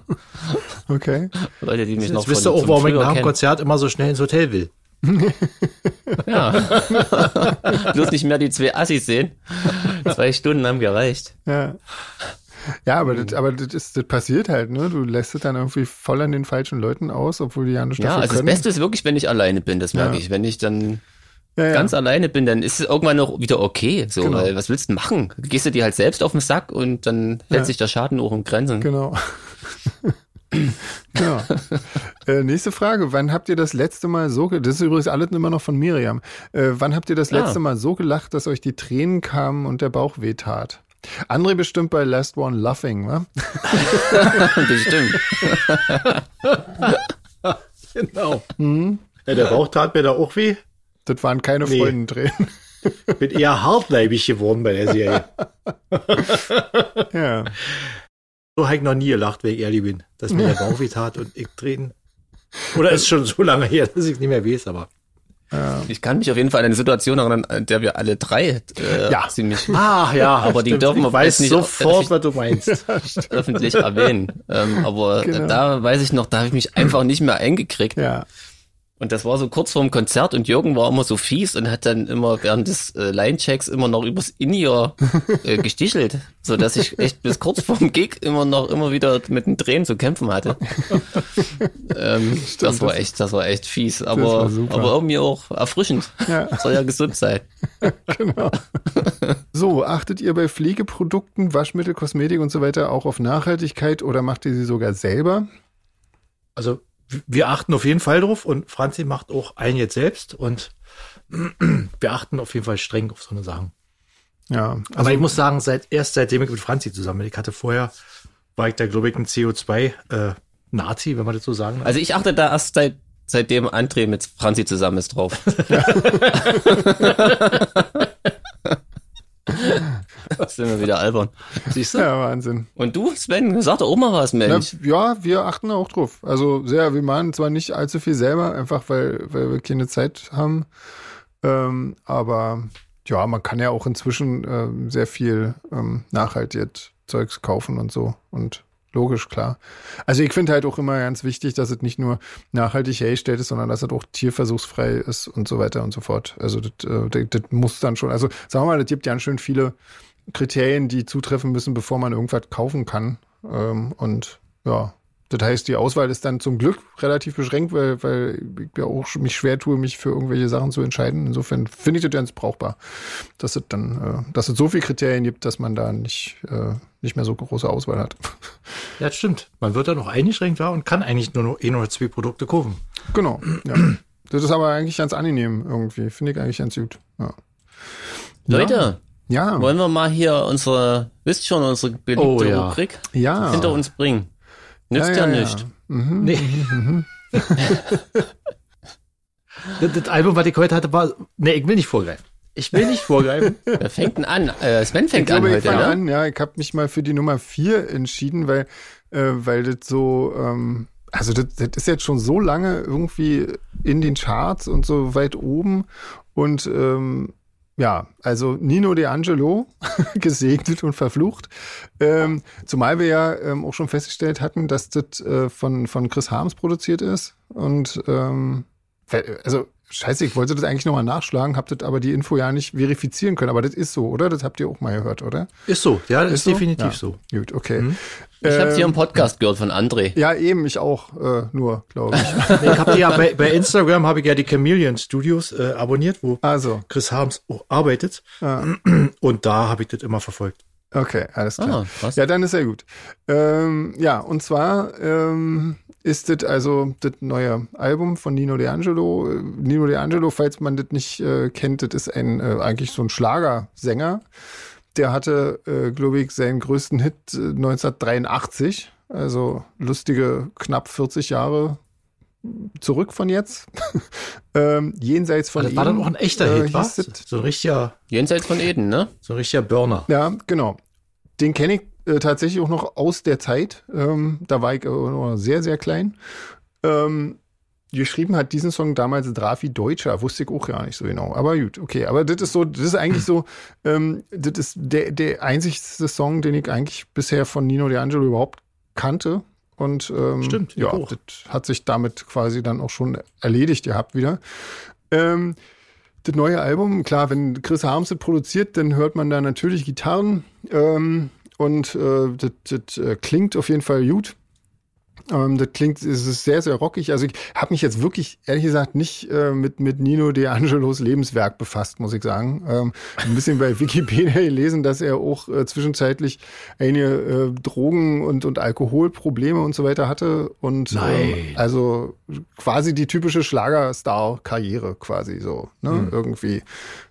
Okay. Leute, die mich noch Jetzt wisst ihr auch, warum ich nach dem. Konzert immer so schnell ins Hotel will. Ja. Bloß nicht mehr die zwei Assis sehen. Zwei Stunden haben gereicht. Ja. Ja, aber das, aber das, ist, das passiert halt, ne? Du lässt es dann irgendwie voll an den falschen Leuten aus, obwohl die ja nicht Ja, also das können. Beste ist wirklich, wenn ich alleine bin, das merke Ja. ich. Wenn ich dann ja, ja. ganz alleine bin, dann ist es irgendwann noch wieder okay. So, Genau. weil was willst du denn machen? Gehst du dir halt selbst auf den Sack und dann hält Ja. sich der Schaden auch in Grenzen. Genau. genau. Äh, nächste Frage. Wann habt ihr das letzte Mal so, ge- das ist übrigens alles immer noch von Miriam. Äh, wann habt ihr das Ah. letzte Mal so gelacht, dass euch die Tränen kamen und der Bauch wehtat? André bestimmt bei Last One Laughing, wa? Bestimmt. Genau. Mhm. Ja, der Bauch tat mir da auch weh. Das waren keine Nee. Freudentränen. Bin eher hartleibig geworden bei der Serie. ja. So habe ich noch nie gelacht, wenn ich ehrlich bin. Dass mir der Bauch weh tat und ich Tränen. Oder ist schon so lange her, dass ich nicht mehr weiß, aber. Ich kann mich auf jeden Fall an eine Situation erinnern, an der wir alle drei äh, Ja. ziemlich Ah, ja. Aber die stimmt. dürfen wir weiß nicht- sofort, was du meinst. öffentlich erwähnen. Ähm, aber Genau. da weiß ich noch, da habe ich mich einfach nicht mehr eingekriegt. Ja. Und das war so kurz vorm Konzert und Jürgen war immer so fies und hat dann immer während des äh, Line-Checks immer noch übers In-Ear äh, gestichelt, so dass ich echt bis kurz vorm Gig immer noch immer wieder mit den Tränen zu kämpfen hatte. ähm, das war echt, das war echt fies, aber aber irgendwie auch erfrischend. Ja. Soll ja gesund sein. Genau. So, achtet ihr bei Pflegeprodukten, Waschmittel, Kosmetik und so weiter auch auf Nachhaltigkeit oder macht ihr sie sogar selber? Also, wir achten auf jeden Fall drauf und Franzi macht auch einen jetzt selbst und wir achten auf jeden Fall streng auf so eine Sachen. Ja, Aber ich muss sagen, seit, erst seitdem ich mit Franzi zusammen bin, ich hatte vorher, war ich da, glaube ich, ein CO2-Nazi, wenn man das so sagen darf. Also ich achte da erst seit seitdem André mit Franzi zusammen ist drauf. sind wir wieder albern. Siehst du? ja, Wahnsinn. Und du, Sven, sag doch auch mal was, Na, Mensch. ja, wir achten auch drauf. Also sehr, wir machen zwar nicht allzu viel selber, einfach weil, weil wir keine Zeit haben. Ähm, aber ja, man kann ja auch inzwischen ähm, sehr viel ähm, nachhaltig Zeugs kaufen und so. Und logisch, klar. Also ich finde halt auch immer ganz wichtig, dass es nicht nur nachhaltig hergestellt ist, sondern dass es auch tierversuchsfrei ist und so weiter und so fort. Also das, äh, das, das muss dann schon, also sagen wir mal, das gibt ja schön viele Kriterien, die zutreffen müssen, bevor man irgendwas kaufen kann. Ähm, und ja, das heißt, die Auswahl ist dann zum Glück relativ beschränkt, weil, weil ich ja auch mich schwer tue, mich für irgendwelche Sachen zu entscheiden. Insofern finde ich das ganz brauchbar, dass es dann, äh, dass es so viele Kriterien gibt, dass man da nicht, äh, nicht mehr so große Auswahl hat. Ja, das stimmt. Man wird da noch eingeschränkt war und kann eigentlich nur noch ein oder zwei Produkte kaufen. Genau. Ja. Das ist aber eigentlich ganz angenehm irgendwie. Finde ich eigentlich ganz gut. Ja. Leute, Ja. Wollen wir mal hier unsere, wisst schon, unsere beliebte Oh, ja. Rubrik Ja. hinter uns bringen. Nützt ja, Ja, ja, ja. nicht. Nee. das, das Album, was ich heute hatte, war. Nee, ich will nicht vorgreifen. Ich will nicht vorgreifen. Wer fängt denn an? Äh, Sven Ich fängt glaube, an ich heute, fange ne? an. Ja, ich habe mich mal für die Nummer vier entschieden, weil, äh, weil das so, ähm, also das, das ist jetzt schon so lange irgendwie in den Charts und so weit oben und ähm, ja, also Nino De Angelo, gesegnet und verflucht. Ähm, zumal wir ja ähm, auch schon festgestellt hatten, dass das äh, von, von Chris Harms produziert ist. Und ähm, also scheiße, ich wollte das eigentlich nochmal nachschlagen, habt das aber die Info ja nicht verifizieren können. Aber das ist so, oder? Das habt ihr auch mal gehört, oder? Ist so, ja, das ist, so? definitiv Ja. so. Gut, okay. Mhm. Ich habe Ähm, hier im Podcast gehört von André. Ja, eben, ich auch, äh, nur, glaube ich. Nee, ich habe ja bei, bei Instagram habe ich ja die Chameleon Studios äh, abonniert, wo Also, Chris Harms auch arbeitet. ah, Und da habe ich das immer verfolgt. okay, alles klar. Ah. Ja, dann ist ja gut. Ähm, ja, und zwar ähm, ist das also das neue Album von Nino De Angelo. Äh, Nino De Angelo, falls man das nicht äh, kennt, das ist ein äh, eigentlich so ein Schlagersänger. Der hatte, äh, glaube ich, seinen größten Hit äh, 1983. Also lustige knapp 40 Jahre zurück von jetzt. ähm, jenseits von das war dann auch ein echter äh, Hit, das. So ein richtiger, Jenseits von Eden, ne? so ein richtiger Burner. Ja, genau. Den kenne ich äh, tatsächlich auch noch aus der Zeit. Ähm, da war ich äh, noch sehr, sehr klein. Ähm, geschrieben hat diesen Song damals Drafi Deutscher, wusste ich auch gar nicht so genau. Aber gut, okay. Aber das ist so, das ist eigentlich so, ähm, das ist der, der einzigste Song, den ich eigentlich bisher von Nino De Angelo überhaupt kannte. Und ähm, Stimmt, ja, auch. das hat sich damit quasi dann auch schon erledigt gehabt wieder. Ähm, das neue Album, klar, wenn Chris Harms produziert, dann hört man da natürlich Gitarren ähm, und äh, das, äh, klingt auf jeden Fall gut. Ähm, das klingt, es ist sehr, sehr rockig. Also ich habe mich jetzt wirklich, ehrlich gesagt, nicht äh, mit, mit Nino De Angelos Lebenswerk befasst, muss ich sagen. Ähm, ein bisschen bei Wikipedia gelesen, dass er auch äh, zwischenzeitlich einige äh, Drogen- und, und Alkoholprobleme und so weiter hatte. Und Nein. Ähm, also quasi die typische Schlagerstar-Karriere quasi so, ne? Irgendwie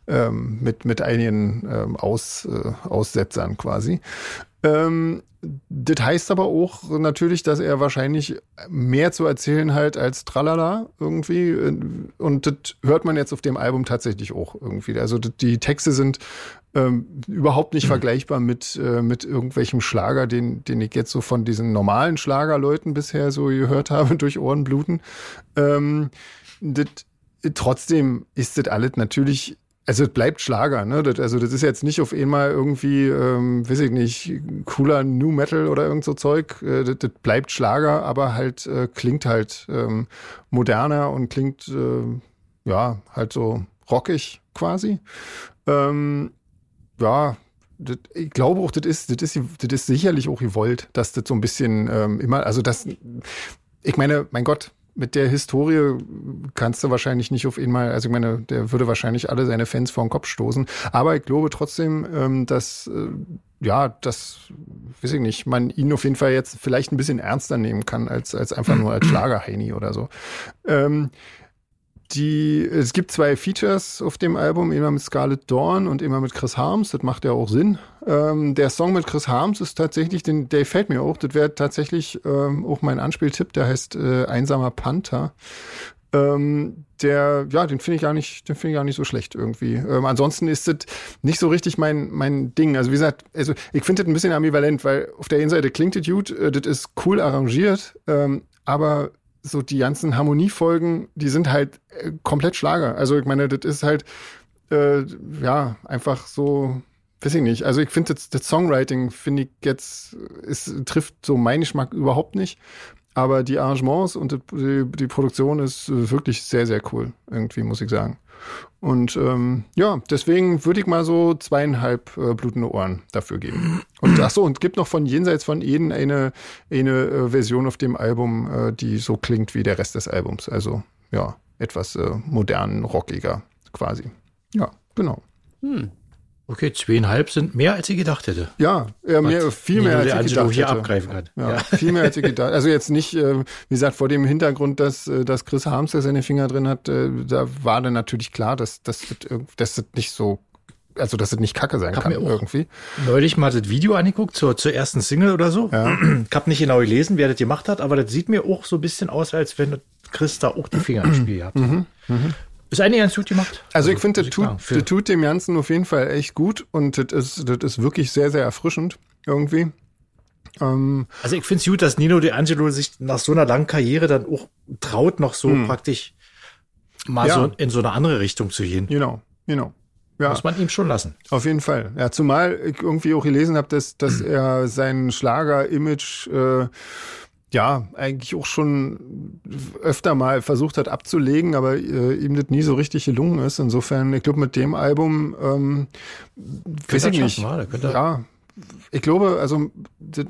ähm, mit, mit einigen ähm, Aus, äh, Aussetzern quasi. Ähm, das heißt aber auch natürlich, dass er wahrscheinlich mehr zu erzählen halt als Tralala irgendwie. Und das hört man jetzt auf dem Album tatsächlich auch irgendwie. Also die Texte sind ähm, überhaupt nicht vergleichbar mit, äh, mit irgendwelchem Schlager, den, den ich jetzt so von diesen normalen Schlagerleuten bisher so gehört habe durch Ohrenbluten. Ähm, das, trotzdem ist das alles natürlich also es bleibt Schlager, ne? Das, also das ist jetzt nicht auf einmal irgendwie, ähm, weiß ich nicht, cooler New Metal oder irgend so Zeug. Äh, das, das bleibt Schlager, aber halt äh, klingt halt ähm, moderner und klingt äh, ja halt so rockig quasi. Ähm, ja, das, ich glaube auch, das ist, das ist, das ist sicherlich auch gewollt, dass das so ein bisschen ähm, immer, also das, ich meine, mein Gott, mit der Historie kannst du wahrscheinlich nicht auf einmal, also ich meine, der würde wahrscheinlich alle seine Fans vor den Kopf stoßen. Aber ich glaube trotzdem, ähm, dass, äh, ja, dass, weiß ich nicht, man ihn auf jeden Fall jetzt vielleicht ein bisschen ernster nehmen kann, als, als einfach nur als Schlagerheini oder so. Ähm, die, es gibt zwei Features auf dem Album, immer mit Scarlett Dawn und immer mit Chris Harms. Das macht ja auch Sinn. Ähm, der Song mit Chris Harms ist tatsächlich, den, der gefällt mir auch. Das wäre tatsächlich ähm, auch mein Anspieltipp. Der heißt äh, Einsamer Panther. Ähm, der, ja, den finde ich gar nicht, den finde ich gar nicht so schlecht irgendwie. Ähm, ansonsten ist das nicht so richtig mein, mein Ding. Also wie gesagt, also ich finde das ein bisschen ambivalent, weil auf der einen Seite klingt das gut, äh, das ist cool arrangiert, ähm, aber so die ganzen Harmoniefolgen, die sind halt äh, komplett Schlager. Also ich meine, das ist halt, äh, ja, einfach so, weiß ich nicht. Also ich finde das, das Songwriting, finde ich jetzt, es trifft so meinen Geschmack überhaupt nicht. Aber die Arrangements und die, die Produktion ist äh, wirklich sehr, sehr cool, irgendwie, muss ich sagen. Und ähm, ja, deswegen würde ich mal so zweieinhalb äh, blutende Ohren dafür geben. Und ach so, und gibt noch von Jenseits von Eden eine, eine äh, Version auf dem Album, äh, die so klingt wie der Rest des Albums. Also ja, etwas äh, modern, rockiger quasi. Ja, genau. Hm. Okay, zweieinhalb sind mehr, als ich gedacht hätte. Ja, ja mehr, viel mehr, als ich gedacht hier hätte. abgreifen kann. Ja, Ja. viel mehr als ich gedacht. Also jetzt nicht, äh, wie gesagt, vor dem Hintergrund, dass, äh, dass Chris Harms da seine Finger drin hat, äh, da war dann natürlich klar, dass, dass, dass das nicht so, also dass das nicht kacke sein Hab kann irgendwie. Neulich mal das Video angeguckt zur, zur ersten Single oder so. Ja. Ich habe nicht genau gelesen, wer das gemacht hat, aber das sieht mir auch so ein bisschen aus, als wenn Chris da auch die Finger im Spiel hat. Ist eigentlich ganz gut gemacht. Also ich finde, muss das tut, das tut dem Ganzen auf jeden Fall echt gut und das ist, das ist wirklich sehr, sehr erfrischend irgendwie. Ähm, Also ich finde es gut, dass Nino De Angelo sich nach so einer langen Karriere dann auch traut, noch so praktisch mal Hm. Ja. so in so eine andere Richtung zu gehen. genau, genau. Ja. Muss man ihm schon lassen. Auf jeden Fall. Ja, zumal ich irgendwie auch gelesen habe, dass, dass er sein Schlager-Image äh, ja eigentlich auch schon öfter mal versucht hat abzulegen, aber äh, ihm das nie so richtig gelungen ist. Insofern, ich glaube, mit dem Album ähm, weiß ich nicht. er- Ja, ich glaube, also,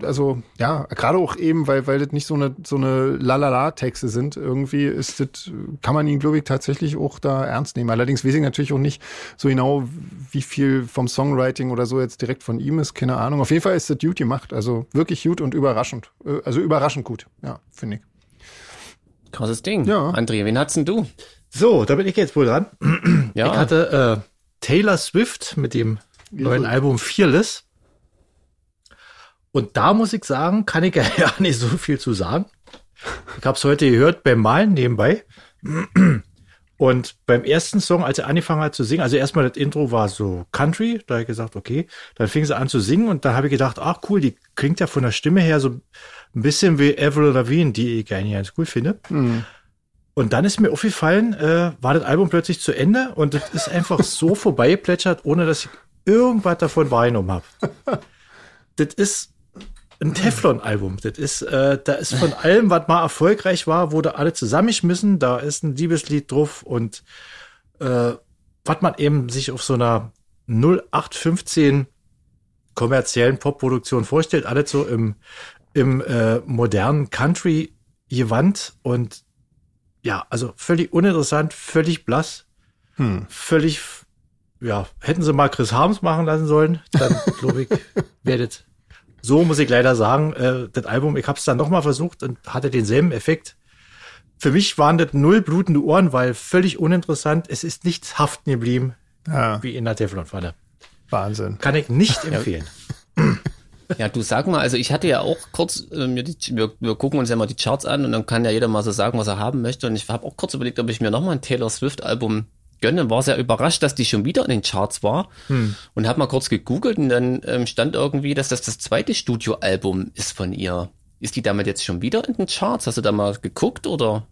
also ja, gerade auch eben, weil, weil das nicht so eine so eine Lalala-Texte sind, irgendwie ist das, kann man ihn, glaube ich, tatsächlich auch da ernst nehmen. Allerdings weiß ich natürlich auch nicht so genau, wie viel vom Songwriting oder so jetzt direkt von ihm ist, keine Ahnung. Auf jeden Fall ist das gut gemacht, also wirklich gut und überraschend. Äh, Also überraschend gut, ja, finde ich. Krasses Ding. Ja. André, wen hattest denn du? So, da bin ich jetzt wohl dran. Ja. Ich hatte äh, Taylor Swift mit dem neuen Album Fearless. Und da muss ich sagen, kann ich ja nicht so viel zu sagen. Ich habe es heute gehört beim Malen nebenbei. Und beim ersten Song, als er angefangen hat zu singen, also erstmal das Intro war so Country, da habe ich gesagt, okay, dann fing sie an zu singen und dann habe ich gedacht, ach cool, die klingt ja von der Stimme her so ein bisschen wie Avril Lavigne, die ich eigentlich ganz cool finde. Und dann ist mir aufgefallen, äh, war das Album plötzlich zu Ende und das ist einfach so vorbeigeplätschert, ohne dass ich irgendwas davon wahrgenommen habe. Das ist ein Teflon-Album. Das ist, äh, da ist von allem, was mal erfolgreich war, wurde alle zusammengeschmissen. Da ist ein Liebeslied drauf und äh, was man eben sich auf so einer 0815 kommerziellen Popproduktion vorstellt, alles so im, im äh, modernen Country-Gewand und ja, also völlig uninteressant, völlig blass, Hm. völlig, ja, hätten sie mal Chris Harms machen lassen sollen, dann glaube ich, das so muss ich leider sagen, äh, das Album, ich habe es dann nochmal versucht und hatte denselben Effekt. Für mich waren das null blutende Ohren, weil völlig uninteressant. Es ist nichts haften geblieben, Ja, wie in der Teflonpfanne. Wahnsinn. Kann ich nicht empfehlen. Ja, du sag mal, also ich hatte ja auch kurz, äh, die, wir, wir gucken uns ja mal die Charts an und dann kann ja jeder mal so sagen, was er haben möchte. Und ich habe auch kurz überlegt, ob ich mir nochmal ein Taylor Swift-Album gönne. War sehr überrascht, dass die schon wieder in den Charts war. Und habe mal kurz gegoogelt und dann ähm, stand irgendwie, dass das das zweite Studioalbum ist von ihr. Ist die damit jetzt schon wieder in den Charts? Hast du da mal geguckt oder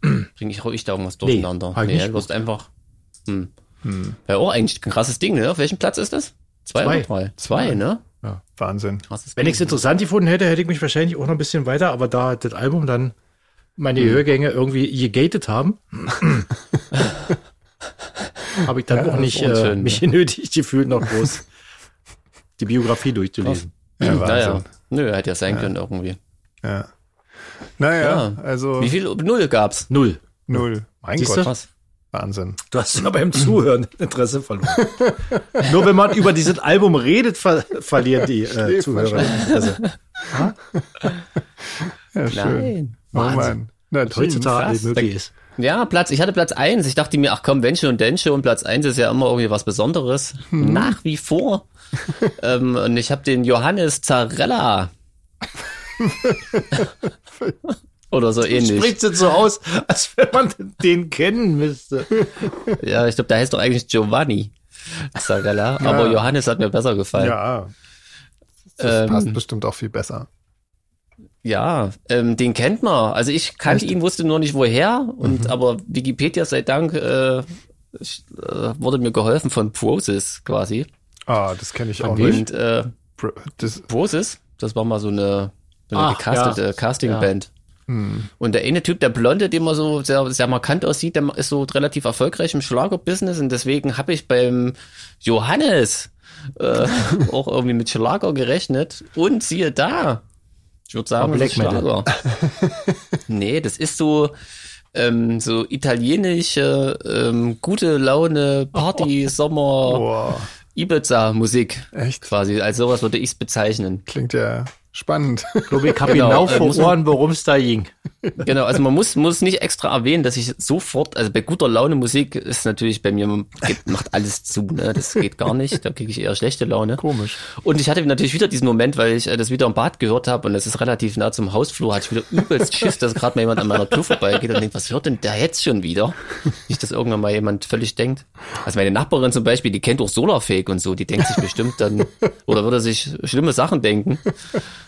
bringe ich, ich da irgendwas durcheinander? ich nicht du wirst einfach. Hm. Ja, auch eigentlich ein krasses Ding, ne? Auf welchem Platz ist das? Zwei, Zwei. oder drei? Zwei, ne? Wahnsinn. Krasses Wenn ich es interessant gefunden hätte, hätte ich mich wahrscheinlich auch noch ein bisschen weiter, aber da das Album dann meine Hörgänge irgendwie gegatet haben, habe ich dann auch das nicht unschön, äh, ne? mich genötigt gefühlt, noch groß die Biografie durchzulesen. Ja, Naja, nö, hätte ja sein können irgendwie. Ja. Naja, Ja. also Wie viel Null gab's? Null. null. Mein Siehst Gott, du? Was? Wahnsinn. Du hast ja beim Zuhören Interesse verloren. Nur wenn man über dieses Album redet, ver verlieren die äh, Zuhörer Interesse. Ja, schön. Nein. Oh Wahnsinn. Mann. Na, Was heutzutage alles möglich ist. Ja, Platz, ich hatte Platz eins. Ich dachte mir, ach komm, wenn schon, denn schon. Platz eins ist ja immer irgendwie was Besonderes. Hm. Nach wie vor. ähm, und ich habe den Johannes Zarella. Oder so ähnlich. Spricht jetzt so aus, als wenn man den kennen müsste. Ja, ich glaube, der heißt doch eigentlich Giovanni Zarella. Aber Johannes hat mir besser gefallen. Ja. Das Ähm, passt bestimmt auch viel besser. Ja, ähm, den kennt man. Also ich kannte ihn, wusste nur nicht woher. Und Mhm. aber Wikipedia sei Dank äh, ich, äh, wurde mir geholfen von Prozis quasi. Ah, das kenne ich auch nicht. Und äh, Bro- Das, war mal so eine, so eine Ah, gecastete ja. Castingband. hm. Und der eine Typ, der Blonde, den man so sehr, sehr markant aussieht, der ist so relativ erfolgreich im Schlagerbusiness und deswegen habe ich beim Johannes äh, auch irgendwie mit Schlager gerechnet. Und siehe da, ich würde sagen, ist Black Metal. Nee, das ist so ähm, so italienische ähm, gute Laune Party Sommer Boah. Ibiza-Musik Echt? quasi. Als sowas würde ich es bezeichnen. Klingt ja spannend. Ich glaube, ich habe Genau, genau, äh, vor muss man- Ohren, worum es da ging. Genau, also man muss, muss nicht extra erwähnen, dass ich sofort, also bei guter Laune Musik ist natürlich bei mir, geht, macht alles zu, ne? Das geht gar nicht. Da kriege ich eher schlechte Laune. Komisch. Und ich hatte natürlich wieder diesen Moment, weil ich äh, das wieder im Bad gehört habe und es ist relativ nah zum Hausflur, hatte ich wieder übelst Schiss, dass gerade mal jemand an meiner Tür vorbeigeht und denkt, was hört denn der jetzt schon wieder? Nicht, dass irgendwann mal jemand völlig denkt. Also meine Nachbarin zum Beispiel, die kennt auch Solarfake und so, die denkt sich bestimmt dann, oder würde sich schlimme Sachen denken.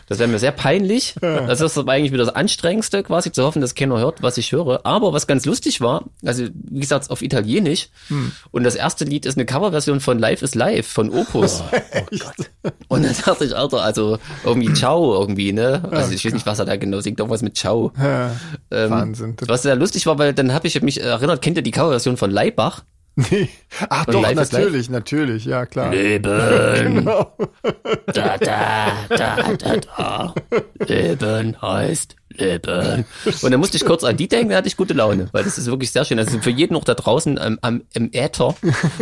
Das wäre mir sehr peinlich. Das ist aber eigentlich wieder das Anstrengendste, quasi zu hoffen, dass keiner hört, was ich höre. Aber was ganz lustig war, also wie gesagt, auf Italienisch. Und das erste Lied ist eine Coverversion von Life is Life von Opus. Und dann dachte ich, Alter, also irgendwie Ciao irgendwie, ne? Also ich weiß nicht, was er da genau singt, irgendwas mit Ciao. Ja, Ähm, Wahnsinn. Was sehr lustig war, weil dann habe ich mich erinnert, kennt ihr die Coverversion von Leibach? Nee. Ach Und doch, Life natürlich, natürlich, ja klar. Leben. Genau. Da, da, da, da, da. Leben heißt Leben. Und dann musste ich kurz an die denken, da hatte ich gute Laune, weil das ist wirklich sehr schön. Also für jeden noch da draußen am, am, im Äther,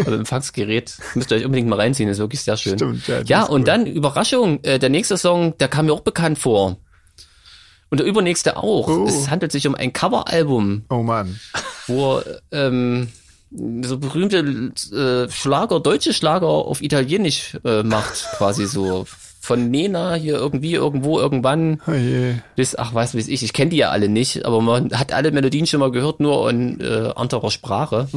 am Empfangsgerät, müsst ihr euch unbedingt mal reinziehen, das ist wirklich sehr schön. Stimmt, ja, ja und cool. dann Überraschung, äh, der nächste Song, der kam mir auch bekannt vor. Und der übernächste auch. Oh. Es handelt sich um ein Coveralbum Oh Mann. wo ähm, so berühmte äh, Schlager, deutsche Schlager auf Italienisch äh, macht, quasi so. Von Nena hier irgendwie, irgendwo, irgendwann Oh je. bis, ach, weiß wie ich, ich kenne die ja alle nicht, aber man hat alle Melodien schon mal gehört, nur in äh, anderer Sprache.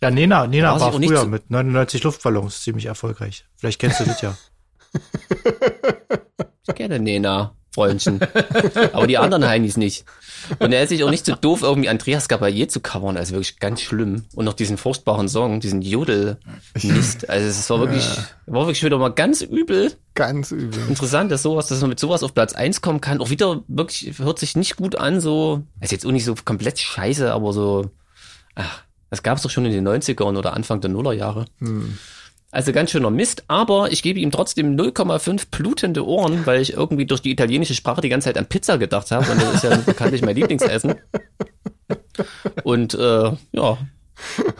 Ja, Nena, Nena War war auch nicht früher so- mit 99 Luftballons ziemlich erfolgreich. Vielleicht kennst du das ja. Ich kenne Nena, Freundchen. aber die anderen Heinis nicht. Und er ist sich auch nicht so doof, irgendwie Andreas Gabalier zu covern, also wirklich ganz schlimm. Und noch diesen furchtbaren Song, diesen Jodel-Mist. Also es war wirklich, war wirklich wieder mal ganz übel. Ganz übel. interessant, dass sowas, dass man mit sowas auf Platz eins kommen kann. Auch wieder wirklich, hört sich nicht gut an, so, ist jetzt auch nicht so komplett scheiße, aber so, ach, das gab's doch schon in den 90ern oder Anfang der Nullerjahre. Also ganz schöner Mist, aber ich gebe ihm trotzdem 0,5 blutende Ohren, weil ich irgendwie durch die italienische Sprache die ganze Zeit an Pizza gedacht habe und das ist ja bekanntlich mein Lieblingsessen. Und äh, ja,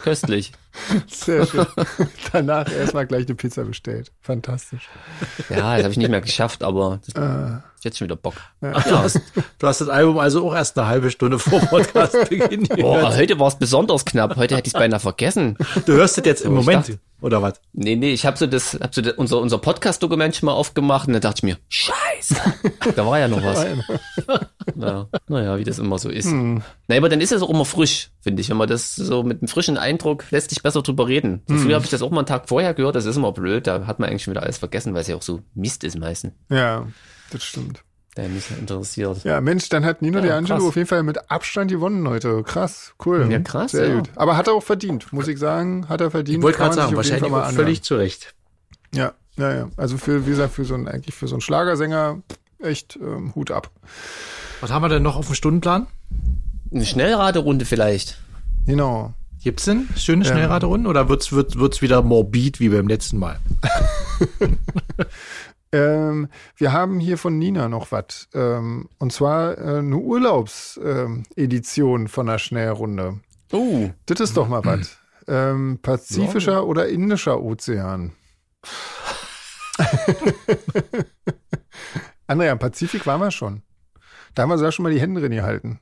köstlich. Sehr schön. Danach erstmal gleich eine Pizza bestellt. Fantastisch. Ja, das habe ich nicht mehr geschafft, aber das, jetzt schon wieder Bock. Ach, du, hast, du hast das Album also auch erst eine halbe Stunde vor Podcastbeginn Boah, heute war es besonders knapp. Heute hätte ich es beinahe vergessen. Du hörst das jetzt im So, ich Moment, dachte- oder was? Nee, nee, ich habe so das, hab so das, unser, unser Podcast-Dokument schon mal aufgemacht und dann dachte ich mir, scheiße, da war ja noch was. Ja, naja, wie das immer so ist. Hm. Na, aber dann ist es auch immer frisch, finde ich. Wenn man das so mit einem frischen Eindruck lässt sich besser drüber reden. So früher habe ich das auch mal einen Tag vorher gehört, das ist immer blöd, da hat man eigentlich schon wieder alles vergessen, weil es ja auch so Mist ist meistens, Ja, das stimmt. der mich interessiert. Ja, Mensch, dann hat Nino Ja, De Angelo krass. auf jeden Fall mit Abstand gewonnen heute. Krass, cool. Ja, krass, Sehr ja. gut. Aber hat er auch verdient, muss ich sagen. Hat er verdient. Ich wollte gerade man sagen, wahrscheinlich völlig zu Recht. Ja, ja, ja. Also für, wie gesagt, für so einen, eigentlich für so einen Schlagersänger echt ähm, Hut ab. Was haben wir denn noch auf dem Stundenplan? Eine Schnellraterunde vielleicht. Genau. Gibt's denn schöne Schnellraterunden oder wird's, wird, wird's wieder morbid wie beim letzten Mal? Ähm, wir haben hier von Nina noch was. Ähm, und zwar äh, eine Urlaubsedition ähm, von einer Schnellrunde. Oh, Das ist doch mal was. Ähm, Pazifischer oder Indischer Ozean? Andrea, im Pazifik waren wir schon. Da haben wir sogar schon mal die Hände drin gehalten.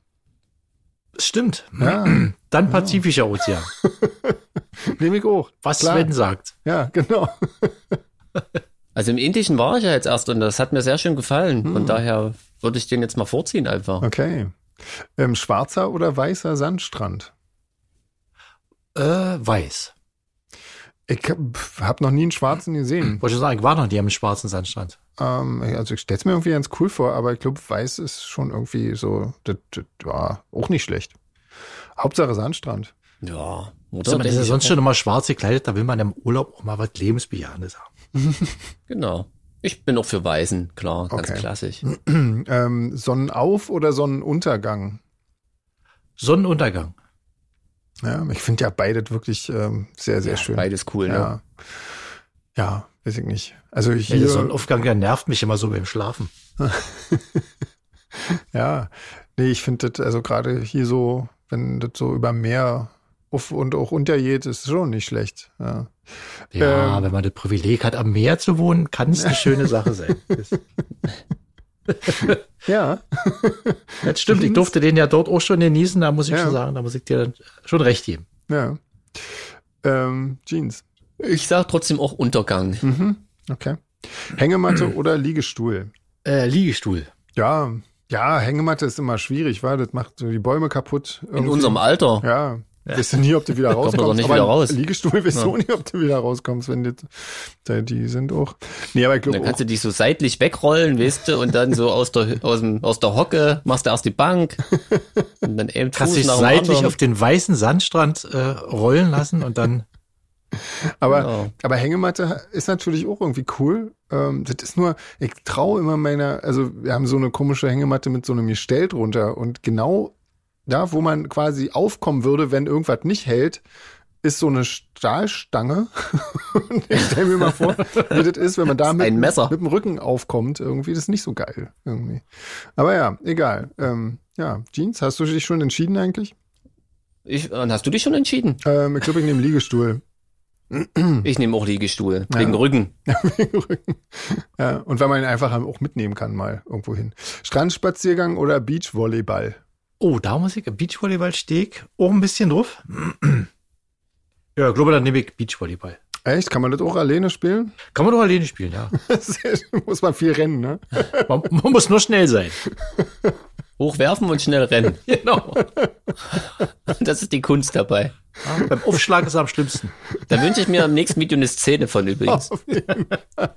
Stimmt. Ja, Dann Pazifischer Ozean. nehme ich auch. Was Klar. Sven sagt. Ja, genau. Also im Indischen war ich ja jetzt erst und das hat mir sehr schön gefallen. Von daher würde ich den jetzt mal vorziehen einfach. Okay. Ähm, schwarzer oder weißer Sandstrand? Äh, weiß. Ich habe hab noch nie einen schwarzen gesehen. Wollte schon sagen, ich war noch nie am schwarzen Sandstrand. Ähm, also ich stelle es mir irgendwie ganz cool vor, aber ich glaube, weiß ist schon irgendwie so, das, das war auch nicht schlecht. Hauptsache Sandstrand. Ja, oder? das ist ja sonst schon immer schwarz gekleidet, da will man im Urlaub auch mal was Lebensbejahendes haben. Genau. Ich bin auch für Weißen, klar, ganz Okay. klassisch. Ähm, Sonnenauf- oder Sonnenuntergang? Sonnenuntergang. Ja, ich finde ja beides wirklich ähm, sehr, sehr Ja, schön. Beides cool, ne? Ja. weiß ich nicht. Also Ja, hier, der Sonnenaufgang, der nervt mich immer so beim Schlafen. ja, nee, ich finde das, also gerade hier so, wenn das so über Meer auf, und auch untergeht, ist schon nicht schlecht. Ja. Ja, Ähm. wenn man das Privileg hat, am Meer zu wohnen, kann es eine schöne Sache sein. Ja. das stimmt, ich durfte den ja dort auch schon genießen, da muss ich Ja. schon sagen, da muss ich dir dann schon recht geben. Ja. Ähm, Jeans. Ich sag trotzdem auch Untergang. Mhm. Okay. Hängematte oder Liegestuhl? Äh, Liegestuhl. Ja, ja, Hängematte ist immer schwierig, weil das macht so die Bäume kaputt. In irgendwie. unserem Alter. Ja. Weißt du nie, ob du wieder Kommt man rauskommst. doch nicht aber wieder raus. Liegestuhl weißt du Ja. nie, ob du wieder rauskommst, wenn die, die- sind auch. Nee, aber ich Dann glaube kannst du dich so seitlich wegrollen, weißt du, und dann so aus der, aus, dem, aus der Hocke machst du erst die Bank und dann eben Kannst Fuß dich seitlich anderen. auf den weißen Sandstrand äh, rollen lassen und dann Aber, Genau. aber Hängematte ist natürlich auch irgendwie cool. Ähm, das ist nur, ich traue immer meiner, also wir haben so eine komische Hängematte mit so einem Gestell drunter und genau da, wo man quasi aufkommen würde, wenn irgendwas nicht hält, ist so eine Stahlstange. und ich stelle mir mal vor, wie das ist, wenn man da mit, ein Messer. mit dem Rücken aufkommt. Irgendwie, das ist nicht so geil. Irgendwie. Aber ja, egal. Ähm, ja, Jeans, hast du dich schon entschieden eigentlich? Ich, und hast du dich schon entschieden? Ähm, ich glaube, ich nehme Liegestuhl. Ich nehme auch Liegestuhl. Ja. Wegen Rücken. Ja, und weil man ihn einfach auch mitnehmen kann, mal irgendwo hin. Strandspaziergang oder Beachvolleyball? Oh, da muss ich Beachvolleyball Steg auch ein bisschen drauf. Ja, ich glaube, dann nehme ich Beachvolleyball. Echt? Kann man das auch alleine spielen? Kann man doch alleine spielen, ja. Muss man viel rennen, ne? Man, man muss nur schnell sein. Hochwerfen und schnell rennen. Genau. Das ist die Kunst dabei. Ja, beim Aufschlag ist er am schlimmsten. Da wünsche ich mir im nächsten Video eine Szene von übrigens.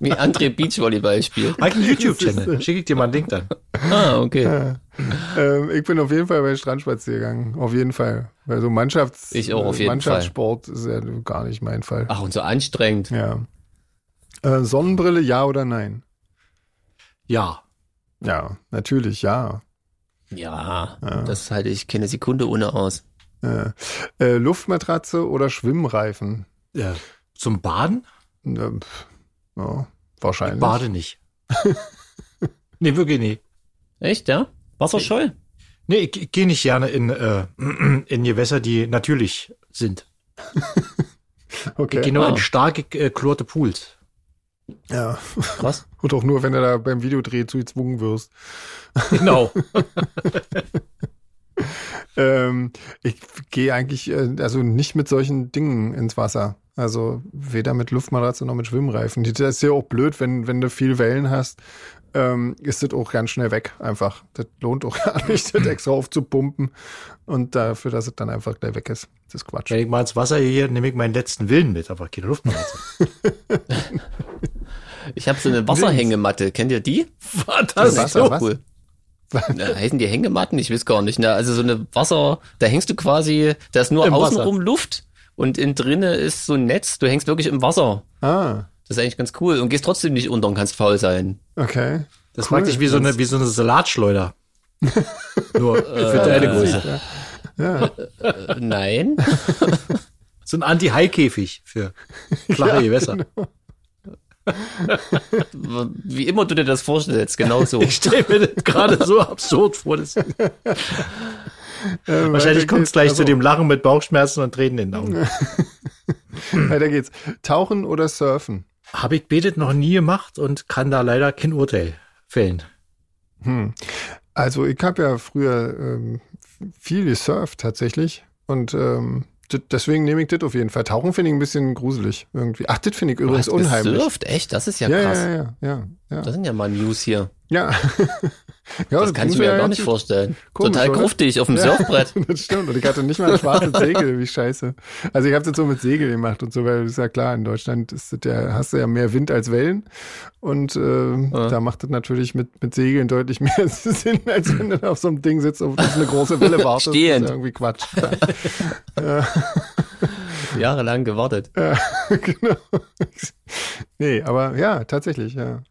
Wie André Beachvolleyball spielt. Halt einen YouTube-Channel. Schicke ich dir mal einen Link dann. Ah, okay. Ähm, ich bin auf jeden Fall bei Strandspaziergang. Auf jeden Fall. Weil so Mannschafts Ich auch auf jeden Mannschaftssport ist ja gar nicht mein Fall. Ach, und so anstrengend. Ja. Äh, Sonnenbrille, ja oder nein? Ja. Ja, natürlich, ja. Ja, das halte ich keine Sekunde ohne aus. Äh, äh, Luftmatratze oder Schwimmreifen? Äh, zum Baden? Äh, pff, ja, wahrscheinlich. Bade nicht. nee, wirklich nicht. Echt, ja? Wasserscheu? Nee, ich, ich gehe nicht gerne in, äh, in Gewässer, die natürlich sind. Okay. Ich gehe nur Ah. in stark äh, chlorte Pools. Ja. Krass. Und auch nur, wenn du da beim Videodreh zu gezwungen wirst. Genau. Ähm, ich gehe eigentlich äh, also nicht mit solchen Dingen ins Wasser. Also weder mit Luftmatratze noch mit Schwimmreifen. Das ist ja auch blöd, wenn, wenn du viel Wellen hast, ähm, ist das auch ganz schnell weg einfach. Das lohnt auch gar nicht, das extra aufzupumpen. Und dafür, dass es dann einfach gleich weg ist. Das ist Quatsch. Wenn ich mal ins Wasser gehe, nehme ich meinen letzten Willen mit, aber keine Luftmatratze. Ich habe so eine Wasserhängematte. Kennt ihr die? Fantastisch. Was? Was? cool. Na, heißen die Hängematten? Ich weiß gar nicht. Na, also so eine Wasser, da hängst du quasi, da ist nur Im Wasser. außenrum Luft und innen drinne ist so ein Netz. Du hängst wirklich im Wasser. Ah, Das ist eigentlich ganz cool und gehst trotzdem nicht unter und kannst faul sein. okay. Das Cool. praktisch wie so eine, wie so eine Salatschleuder. Nur für deine Größe. Ja. Äh, nein. So ein Anti-Hai-Käfig für flache Gewässer. Wie immer du dir das vorstellst, genau so. Ich stelle mir das gerade so absurd vor. Das, Äh, wahrscheinlich kommt es gleich Also, zu dem Lachen mit Bauchschmerzen und Tränen in den Augen. Weiter geht's. Tauchen oder Surfen? Habe ich betet noch nie gemacht und kann da leider kein Urteil fällen. Hm. Also ich habe ja früher ähm, viel gesurft tatsächlich und ähm, deswegen nehme ich das auf jeden Fall. Tauchen finde ich ein bisschen gruselig irgendwie. Ach, das finde ich Du übrigens hast unheimlich. gesurft? Echt? Das ist ja, Ja, krass. ja, ja, ja, ja. Das sind ja mal News hier. Ja. ja Das kann ich mir ja gar nicht vorstellen. Komisch, Total gruftig auf dem Ja. Surfbrett. Das stimmt. Und ich hatte nicht mal ein schwarzes Segel, wie scheiße. Also ich habe das so mit Segel gemacht und so, weil das ist ja klar, in Deutschland ist das ja, hast du ja mehr Wind als Wellen. Und äh, da macht das natürlich mit, mit Segeln deutlich mehr Sinn, als wenn du auf so einem Ding sitzt, auf das eine große Welle wartest. Das Stehend. ist ja irgendwie Quatsch. Jahrelang gewartet. Ja, genau. Nee, aber ja, tatsächlich, ja.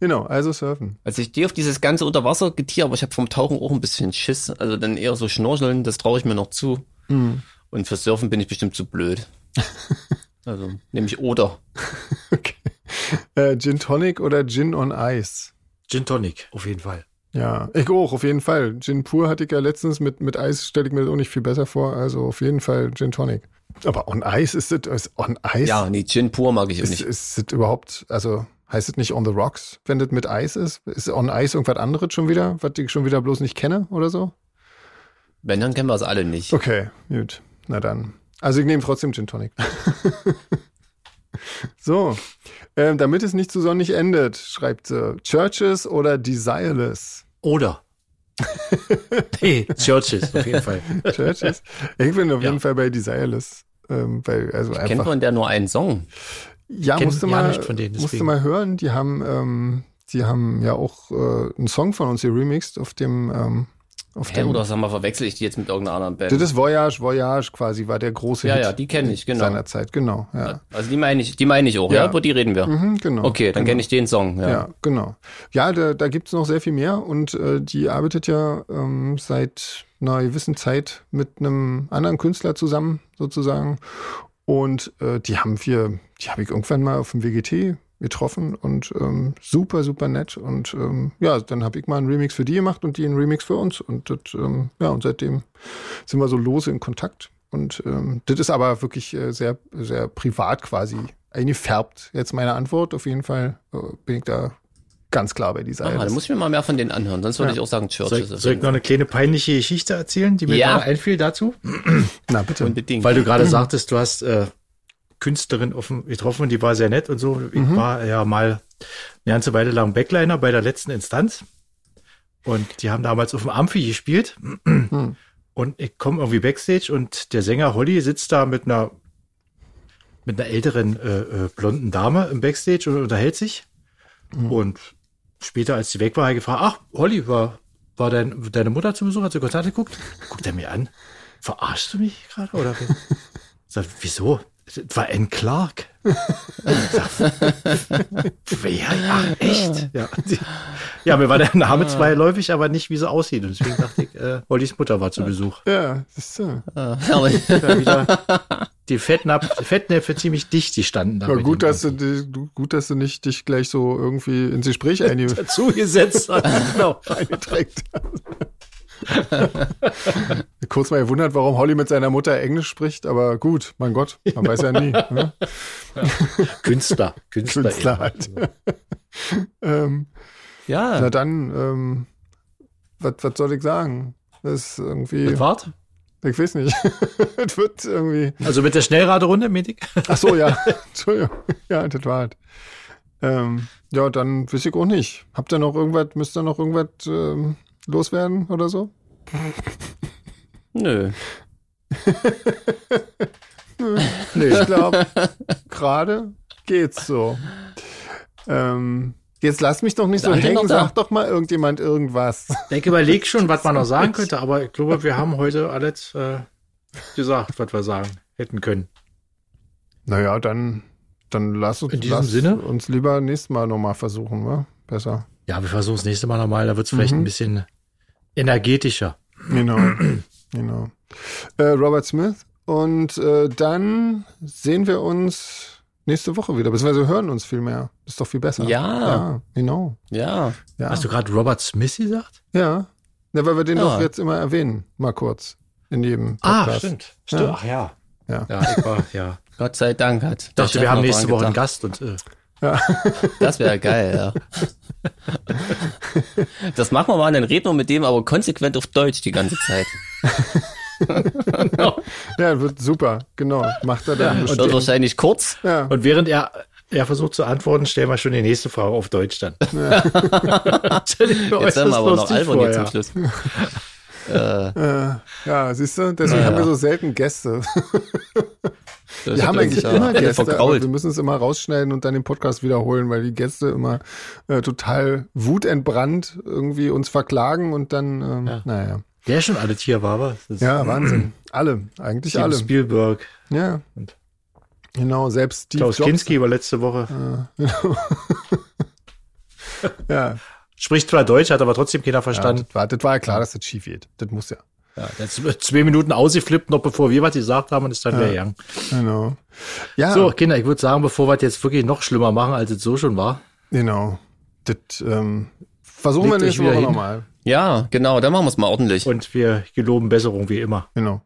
Genau, also surfen. Also ich stehe auf dieses ganze Unterwassergetier, aber ich habe vom Tauchen auch ein bisschen Schiss. Also dann eher so Schnorcheln, das traue ich mir noch zu. Hm. Und für Surfen bin ich bestimmt zu blöd. Also nehme ich oder. Okay. Äh, Gin Tonic oder Gin on Ice? Gin Tonic, auf jeden Fall. Ja, ich auch, auf jeden Fall. Gin pur hatte ich ja letztens mit, mit Eis, stelle ich mir das auch nicht viel besser vor. Also auf jeden Fall Gin Tonic. Aber on Ice ist das, ist on Ice? Ja, nee, Gin pur mag ich auch Ist, nicht. ist das überhaupt, also heißt es nicht on the rocks, wenn das mit Eis ist? Ist on Ice irgendwas anderes schon wieder, was ich schon wieder bloß nicht kenne oder so? Wenn, dann kennen wir es alle nicht. Okay, gut. Na dann. Also ich nehme trotzdem Gin Tonic. so, ähm, damit es nicht zu sonnig endet, schreibt sie, Churches oder Desireless? Oder. nee, Churches, auf jeden Fall. Churches? Ich bin auf Ja. jeden Fall bei Desireless. Ähm, weil, also Kennt einfach, man der nur einen Song? Ja, kenn musste mal, denen, musste mal hören, die haben, ähm, die haben ja auch äh, einen Song von uns hier remixed auf dem, ähm, auf Hä, dem, oder sag mal, verwechsel ich die jetzt mit irgendeiner anderen Band? das ist Voyage, Voyage quasi, war der große ja, Hit ja, die kenne ich, genau. seiner Zeit, genau, ja. Also die meine ich, die meine ich auch, ja, Ja. über die reden wir. Mhm, genau. Okay, dann genau. kenne ich den Song, ja. Ja, genau. Ja, da, da gibt's noch sehr viel mehr und äh, die arbeitet ja ähm, seit einer gewissen Zeit mit einem anderen Künstler zusammen, sozusagen. Und äh, die haben wir, die habe ich irgendwann mal auf dem WGT getroffen und ähm, super, super nett. Und ähm, ja, dann habe ich mal einen Remix für die gemacht und die einen Remix für uns. Und das, ähm, ja, und seitdem sind wir so lose in Kontakt. Und ähm, das ist aber wirklich äh, sehr, sehr privat quasi eingefärbt. Jetzt meine Antwort. Auf jeden Fall äh, bin ich da ganz klar bei dieser. Ah, da muss ich mir mal mehr von denen anhören, sonst würde Ja. ich auch sagen Soll, Churches. ich- soll ich noch eine kleine peinliche Geschichte erzählen, die mir Ja. gerade einfiel dazu? Na bitte. Unbedingt. Weil du gerade sagtest, du hast äh, Künstlerin offen getroffen, die war sehr nett und so. Ich war ja mal eine ganze Weile lang Backliner bei der letzten Instanz. Und die haben damals auf dem Amphi gespielt. Und ich komme irgendwie Backstage und der Sänger Holly sitzt da mit einer mit einer älteren äh, äh, blonden Dame im Backstage und unterhält sich. Und später, als sie weg war, habe ich gefragt, ach, Holly, war, war dein, deine Mutter zu Besuch? Hat sie Konzerte geguckt? Guckt er mir an. Verarschst du mich gerade? Oder? Sagt, wieso? Das war Ann Clark. Wer? Ach, echt? Ja, ja, mir war der Name zweiläufig, aber nicht, wie sie aussieht. Und deswegen dachte ich, äh, Hollys Mutter war zu Besuch. Ja, siehst du. Ah, herrlich. Ja, wieder die Fettnäpfe ziemlich dicht, die standen da. Bei gut, dass du, du, gut, dass du nicht dich gleich so irgendwie ins Gespräch einge zugesetzt hast. Genau. eingeträgt hast. Kurz mal gewundert, warum Holly mit seiner Mutter Englisch spricht, aber gut, mein Gott, man weiß ja nie. Ne? Künstler. Künstler. Künstler eben. halt. ähm, Ja, na dann, ähm, was soll ich sagen? Das ist irgendwie, Das wart? ich weiß nicht. Es wird irgendwie. Also mit der Schnellraderunde, Medik? Ach so, ja. Entschuldigung. Ja, das war es. Ähm, ja, dann weiß ich auch nicht. Habt ihr noch irgendwas, müsst ihr noch irgendwas ähm, loswerden oder so? nö. Nee, ich glaube, gerade geht's so. Ähm, jetzt lass mich doch nicht so Ist Ante hängen, noch da? sag doch mal irgendjemand irgendwas. Ich überlege schon, was man noch sagen könnte, aber ich glaube, wir haben heute alles äh, gesagt, was wir sagen hätten können. Naja, dann, dann lass uns, In diesem lass Sinne? uns lieber nächstes Mal nochmal versuchen, wa? Besser. Ja, wir versuchen es nächste Mal nochmal, da wird es vielleicht Mhm. ein bisschen energetischer. Genau, genau. Äh, Robert Smith. Und äh, dann sehen wir uns nächste Woche wieder, beziehungsweise hören uns viel mehr. Ist doch viel besser. Ja. Ja, genau. Ja. Ja. Hast du gerade Robert Smith gesagt? ja. ja, weil wir den Ja. doch jetzt immer erwähnen, mal kurz. In jedem Ah, Podcast. stimmt. Ja. Ach ja. Ja. Ja, ich war, ja. Gott sei Dank hat. Ich dachte, wir haben nächste Woche einen. Gast und äh, Das wäre geil, ja. Das machen wir mal, dann reden wir mit dem aber konsequent auf Deutsch die ganze Zeit. Ja, wird super, genau. Macht er dann Wird bestimmt. wahrscheinlich kurz. Ja, Und während er, er versucht zu antworten, stellen wir schon die nächste Frage auf Deutsch dann. Mir Jetzt werden äußerst wir aber noch albern vor, hier zum ja. Schluss. Äh, ja, siehst du, deswegen Ja, haben wir ja. so selten Gäste. Das Wir haben eigentlich immer Gäste, aber vergrault. wir müssen es immer rausschneiden und dann den Podcast wiederholen, weil die Gäste immer äh, total wutentbrannt irgendwie uns verklagen und dann, ähm, Ja. naja. Der schon alle Tier war, aber Ja, Wahnsinn. Alle, eigentlich Steven alle. Spielberg, Ja. Und Genau, selbst Steve Klaus Jobs. Kinski war letzte Woche. Äh, genau. ja, Spricht zwar Deutsch, hat aber trotzdem keiner ja verstanden. das, war, das war ja klar, dass das schief geht. Das muss ja. Ja, hat zwei Minuten ausgeflippt, noch bevor wir was gesagt haben und ist dann Ja. wieder gegangen. Genau. Ja, So, Kinder, ich würde sagen, bevor wir es jetzt wirklich noch schlimmer machen, als es so schon war, genau. Das ähm, versuchen wir nächste wieder Woche hin. nochmal. Ja, genau, dann machen wir es mal ordentlich. Und wir geloben Besserung wie immer. Genau.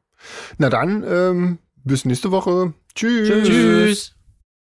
Na dann, ähm, bis nächste Woche. Tschüss. Tschüss.